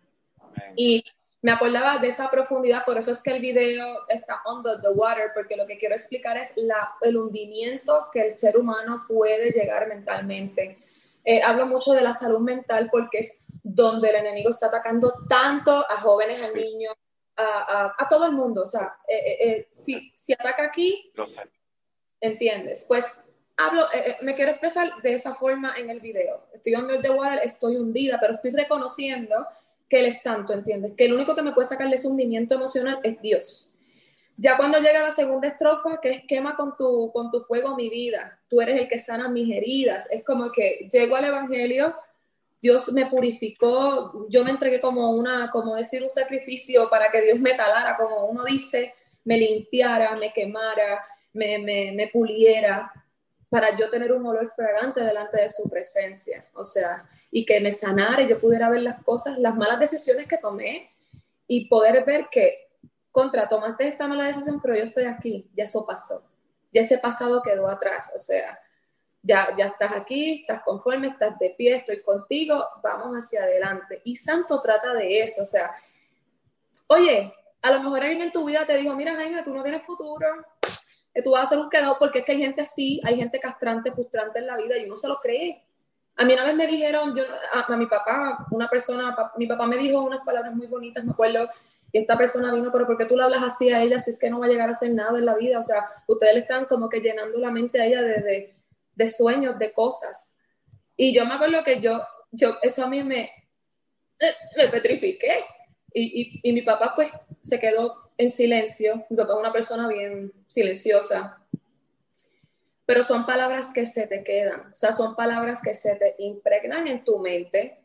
Y me acordaba de esa profundidad, por eso es que el video está under the water, porque lo que quiero explicar es la, el hundimiento que el ser humano puede llegar mentalmente. Eh, hablo mucho de la salud mental porque es donde el enemigo está atacando tanto a jóvenes, a niños, a, a, todo el mundo. O sea, eh, eh, si, si ataca aquí, ¿entiendes? Pues hablo, me quiero expresar de esa forma en el video. Estoy under the water, estoy hundida, pero estoy reconociendo que Él es santo, ¿entiendes? Que el único que me puede sacar de ese hundimiento emocional es Dios. Ya cuando llega la segunda estrofa, que es quema con tu, con tu fuego mi vida, tú eres el que sana mis heridas, es como que llego al Evangelio, Dios me purificó, yo me entregué como una, como decir, un sacrificio para que Dios me talara, como uno dice, me limpiara, me quemara, me, me, me puliera, para yo tener un olor fragante delante de su presencia, o sea, y que me sanara y yo pudiera ver las cosas, las malas decisiones que tomé y poder ver que contra, tomaste esta mala decisión, pero yo estoy aquí, ya eso pasó, ya ese pasado quedó atrás, o sea, ya, ya estás aquí, estás conforme, estás de pie, estoy contigo, vamos hacia adelante. Y Santo trata de eso, o sea, oye, a lo mejor alguien en tu vida te dijo, mira Jaime, tú no tienes futuro, tú vas a hacer un quedado porque es que hay gente así, hay gente castrante, frustrante en la vida y uno se lo cree. A mí una vez me dijeron, yo, a, a mi papá, una persona, mi papá me dijo unas palabras muy bonitas, me acuerdo, y esta persona vino, pero ¿por qué tú le hablas así a ella si es que no va a llegar a hacer nada en la vida? O sea, ustedes le están como que llenando la mente a ella de, de, sueños, de cosas. Y yo me acuerdo que yo, yo eso a mí me, me petrifiqué. Y, y, y mi papá pues se quedó en silencio. Mi papá es una persona bien silenciosa. Pero son palabras que se te quedan, o sea, son palabras que se te impregnan en tu mente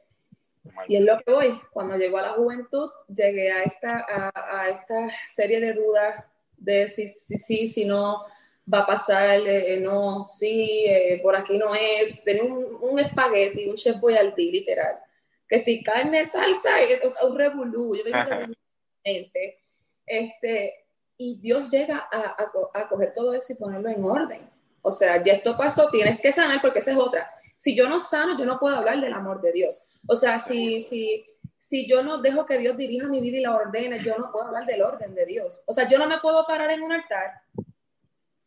y es lo que voy. Cuando llego a la juventud, llegué a esta, a, esta serie de dudas de si sí, si, si, no va a pasar, eh, no, sí, eh, por aquí no es. Tenía un, un espagueti, un chef boyardee, literal. Que si carne, salsa, o sea, un revolú. Yo tengo un Este, y Dios llega a, a, coger todo eso y ponerlo en orden. O sea, ya esto pasó, tienes que sanar porque esa es otra si yo no sano, yo no puedo hablar del amor de Dios. O sea, si, si, si yo no dejo que Dios dirija mi vida y la ordene, yo no puedo hablar del orden de Dios. O sea, yo no me puedo parar en un altar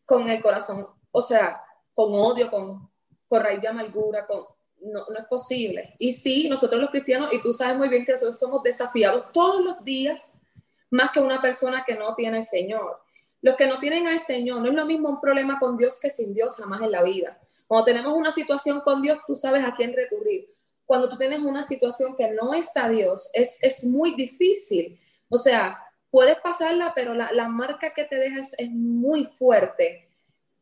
con el corazón, o sea, con odio, con, con raíz de amargura, con, no, no, es posible. Y sí, nosotros los cristianos, y tú sabes muy bien que nosotros somos desafiados todos los días, más que una persona que no tiene al Señor. Los que no tienen al Señor, no es lo mismo un problema con Dios que sin Dios jamás en la vida. Cuando tenemos una situación con Dios, tú sabes a quién recurrir. Cuando tú tienes una situación que no está Dios, es, es muy difícil. O sea, puedes pasarla, pero la, la marca que te dejas es muy fuerte.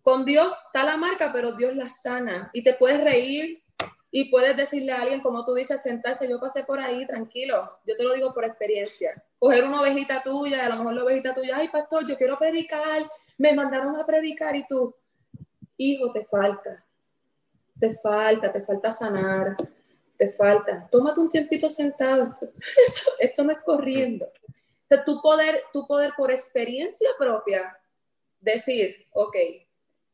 Con Dios está la marca, pero Dios la sana. Y te puedes reír y puedes decirle a alguien, como tú dices, sentarse, yo pasé por ahí, tranquilo. Yo te lo digo por experiencia. Coger una ovejita tuya, a lo mejor la ovejita tuya, ay, pastor, yo quiero predicar, me mandaron a predicar y tú, hijo, te falta te falta, te falta sanar, te falta. Tómate un tiempito sentado, esto, no es corriendo. O tu poder, tu poder por experiencia propia decir, ok,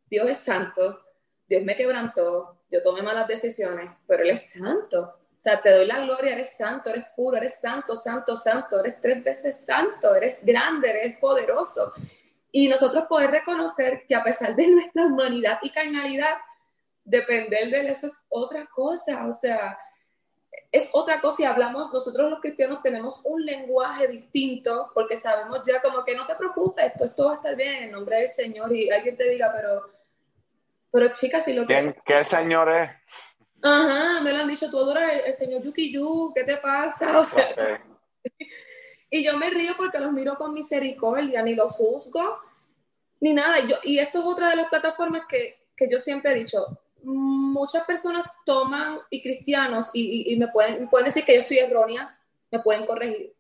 Dios es santo, Dios me quebrantó, yo tomé malas decisiones, pero Él es santo. O sea, te doy la gloria, eres santo, eres puro, eres santo, santo, santo, eres tres veces santo, eres grande, eres poderoso. Y nosotros poder reconocer que a pesar de nuestra humanidad y carnalidad, depender de él, eso es otra cosa, o sea, es otra cosa y hablamos, nosotros los cristianos tenemos un lenguaje distinto porque sabemos ya como que no te preocupes, esto, esto va a estar bien en nombre del Señor y alguien te diga, pero, pero chicas, si lo que... ¿Qué Señor es? Ajá, me lo han dicho, tú adoras el, Señor Yuki Yu, ¿qué te pasa? O sea, y yo me río porque los miro con misericordia, ni los juzgo, ni nada. Y, yo, y esto es otra de las plataformas que, que yo siempre he dicho, muchas personas toman y cristianos y, me pueden, pueden decir que yo estoy errónea, me pueden corregir.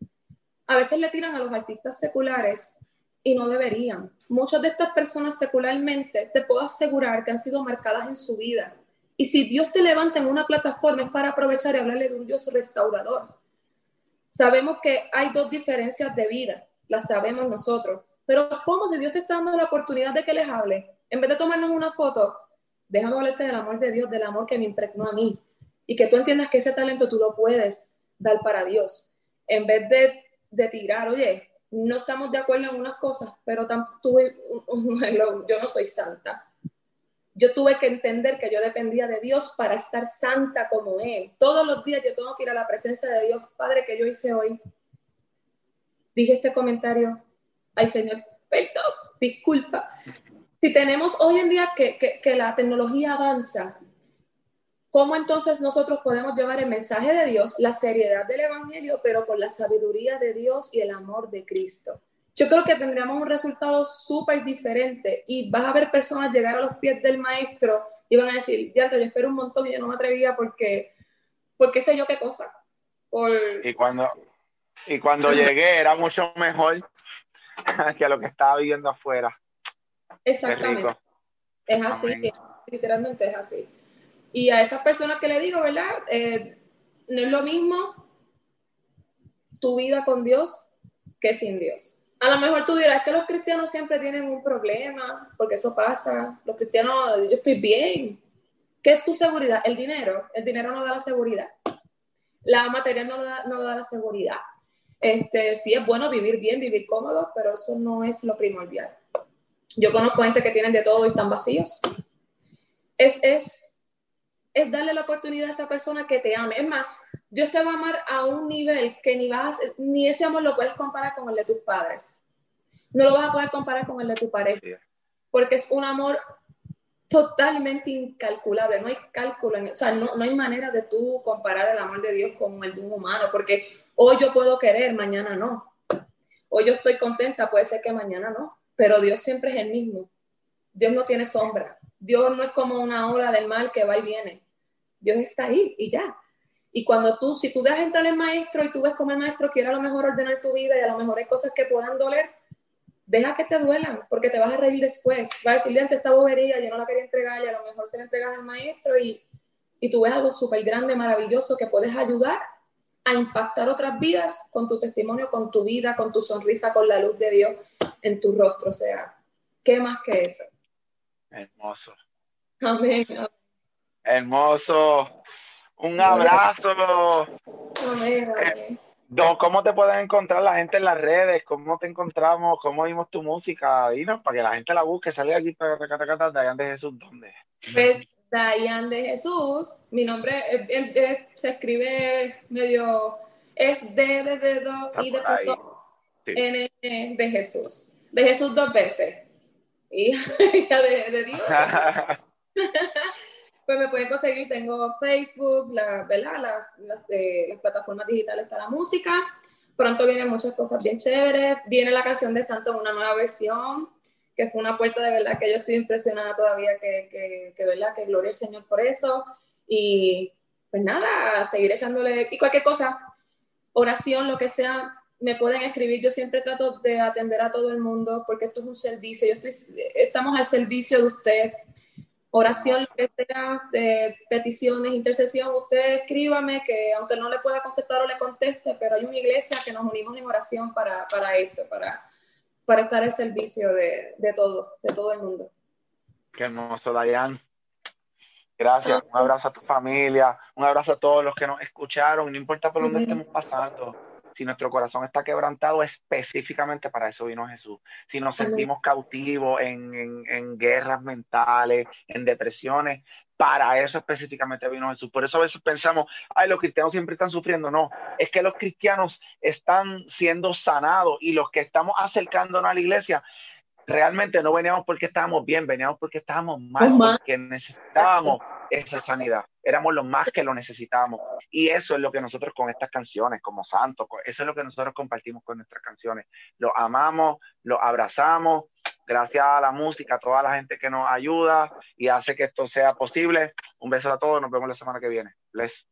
A veces le tiran a los artistas seculares y no deberían. Muchas de estas personas secularmente te puedo asegurar que han sido marcadas en su vida. Y si Dios te levanta en una plataforma es para aprovechar y hablarle de un Dios restaurador. Sabemos que hay dos diferencias de vida, las sabemos nosotros. Pero ¿cómo si Dios te está dando la oportunidad de que les hable? En vez de tomarnos una foto, déjame hablarte del amor de Dios, del amor que me impregnó a mí. Y que tú entiendas que ese talento tú lo puedes dar para Dios. En vez de, de tirar, oye, no estamos de acuerdo en unas cosas, pero tuve, yo no soy santa. Yo tuve que entender que yo dependía de Dios para estar santa como Él. Todos los días yo tengo que ir a la presencia de Dios. Padre, que yo hice hoy. Dije este comentario. Ay, Señor, perdón, disculpa. Si tenemos hoy en día que, que la tecnología avanza, ¿cómo entonces nosotros podemos llevar el mensaje de Dios, la seriedad del Evangelio, pero con la sabiduría de Dios y el amor de Cristo? Yo creo que tendríamos un resultado súper diferente y vas a ver personas llegar a los pies del maestro y van a decir, ya, yo espero un montón y yo no me atrevía porque, porque sé yo qué cosa. Y cuando, y cuando llegué era mucho mejor que lo que estaba viviendo afuera. Exactamente. Es, así, literalmente es así. Y a esas personas que le digo, ¿verdad? Eh, no es lo mismo tu vida con Dios que sin Dios. A lo mejor tú dirás que los cristianos siempre tienen un problema, porque eso pasa. Los cristianos, yo estoy bien. ¿Qué es tu seguridad? El dinero. El dinero no da la seguridad. La materia no da, no da la seguridad. Este, sí es bueno vivir bien, vivir cómodo, pero eso no es lo primordial. Yo conozco gente que tienen de todo y están vacíos. Es, es, es darle la oportunidad a esa persona que te ame. Es más, Dios te va a amar a un nivel que ni vas, ni ese amor lo puedes comparar con el de tus padres. No lo vas a poder comparar con el de tu pareja, porque es un amor totalmente incalculable, no hay cálculo, o sea, no, no, hay manera de tú comparar el amor de Dios con el de un humano, porque hoy yo puedo querer, mañana no. Hoy yo estoy contenta, puede ser que mañana no, pero Dios siempre es el mismo. Dios no tiene sombra. Dios no es como una ola del mal que va y viene. Dios está ahí y ya. Y cuando tú, si tú dejas entrar el maestro y tú ves como el maestro quiere a lo mejor ordenar tu vida y a lo mejor hay cosas que puedan doler, deja que te duelan, porque te vas a reír después. Va a decirle ante esta bobería, yo no la quería entregar y a lo mejor se la entregas al maestro y, y tú ves algo súper grande, maravilloso, que puedes ayudar a impactar otras vidas con tu testimonio, con tu vida, con tu sonrisa, con la luz de Dios en tu rostro. O sea, ¿qué más que eso? Hermoso. Amén. Hermoso. Un abrazo. Eh, ¿Cómo te pueden encontrar la gente en las redes? ¿Cómo te encontramos? ¿Cómo vimos tu música? Dinos para que la gente la busque. Sale aquí para Dayan de Jesús. ¿Dónde? Pues Dayan de Jesús. Mi nombre se escribe medio. Es D de dedo y de N de Jesús. De Jesús dos veces. Hija de, de Dios. pues me pueden conseguir, tengo Facebook, la, ¿verdad? Las, las plataformas digitales está la música. Pronto vienen muchas cosas bien chéveres. Viene la canción de Santo en una nueva versión, que fue una puerta de verdad que yo estoy impresionada todavía, que, que, que verdad, que gloria al Señor por eso. Y pues nada, seguir echándole, y cualquier cosa, oración, lo que sea, me pueden escribir. Yo siempre trato de atender a todo el mundo porque esto es un servicio. Yo estoy, estamos al servicio de usted oración, lo que sea, peticiones, intercesión, usted escríbame que aunque no le pueda contestar o le conteste, pero hay una iglesia que nos unimos en oración para, para eso, para, para estar al servicio de, de, todo, de todo el mundo. Qué hermoso, Dayan. Gracias, un abrazo a tu familia, un abrazo a todos los que nos escucharon, no importa por dónde estemos pasando si nuestro corazón está quebrantado, específicamente para eso vino Jesús. Si nos sentimos cautivos en, guerras mentales, en depresiones, para eso específicamente vino Jesús. Por eso a veces pensamos, ay, los cristianos siempre están sufriendo. No, es que los cristianos están siendo sanados y los que estamos acercándonos a la iglesia realmente no veníamos porque estábamos bien, veníamos porque estábamos mal, porque necesitábamos esa sanidad. Éramos los más que lo necesitábamos. Y eso es lo que nosotros con estas canciones, como santos, eso es lo que nosotros compartimos con nuestras canciones. Lo amamos, lo abrazamos, gracias a la música, a toda la gente que nos ayuda y hace que esto sea posible. Un beso a todos, nos vemos la semana que viene. Les.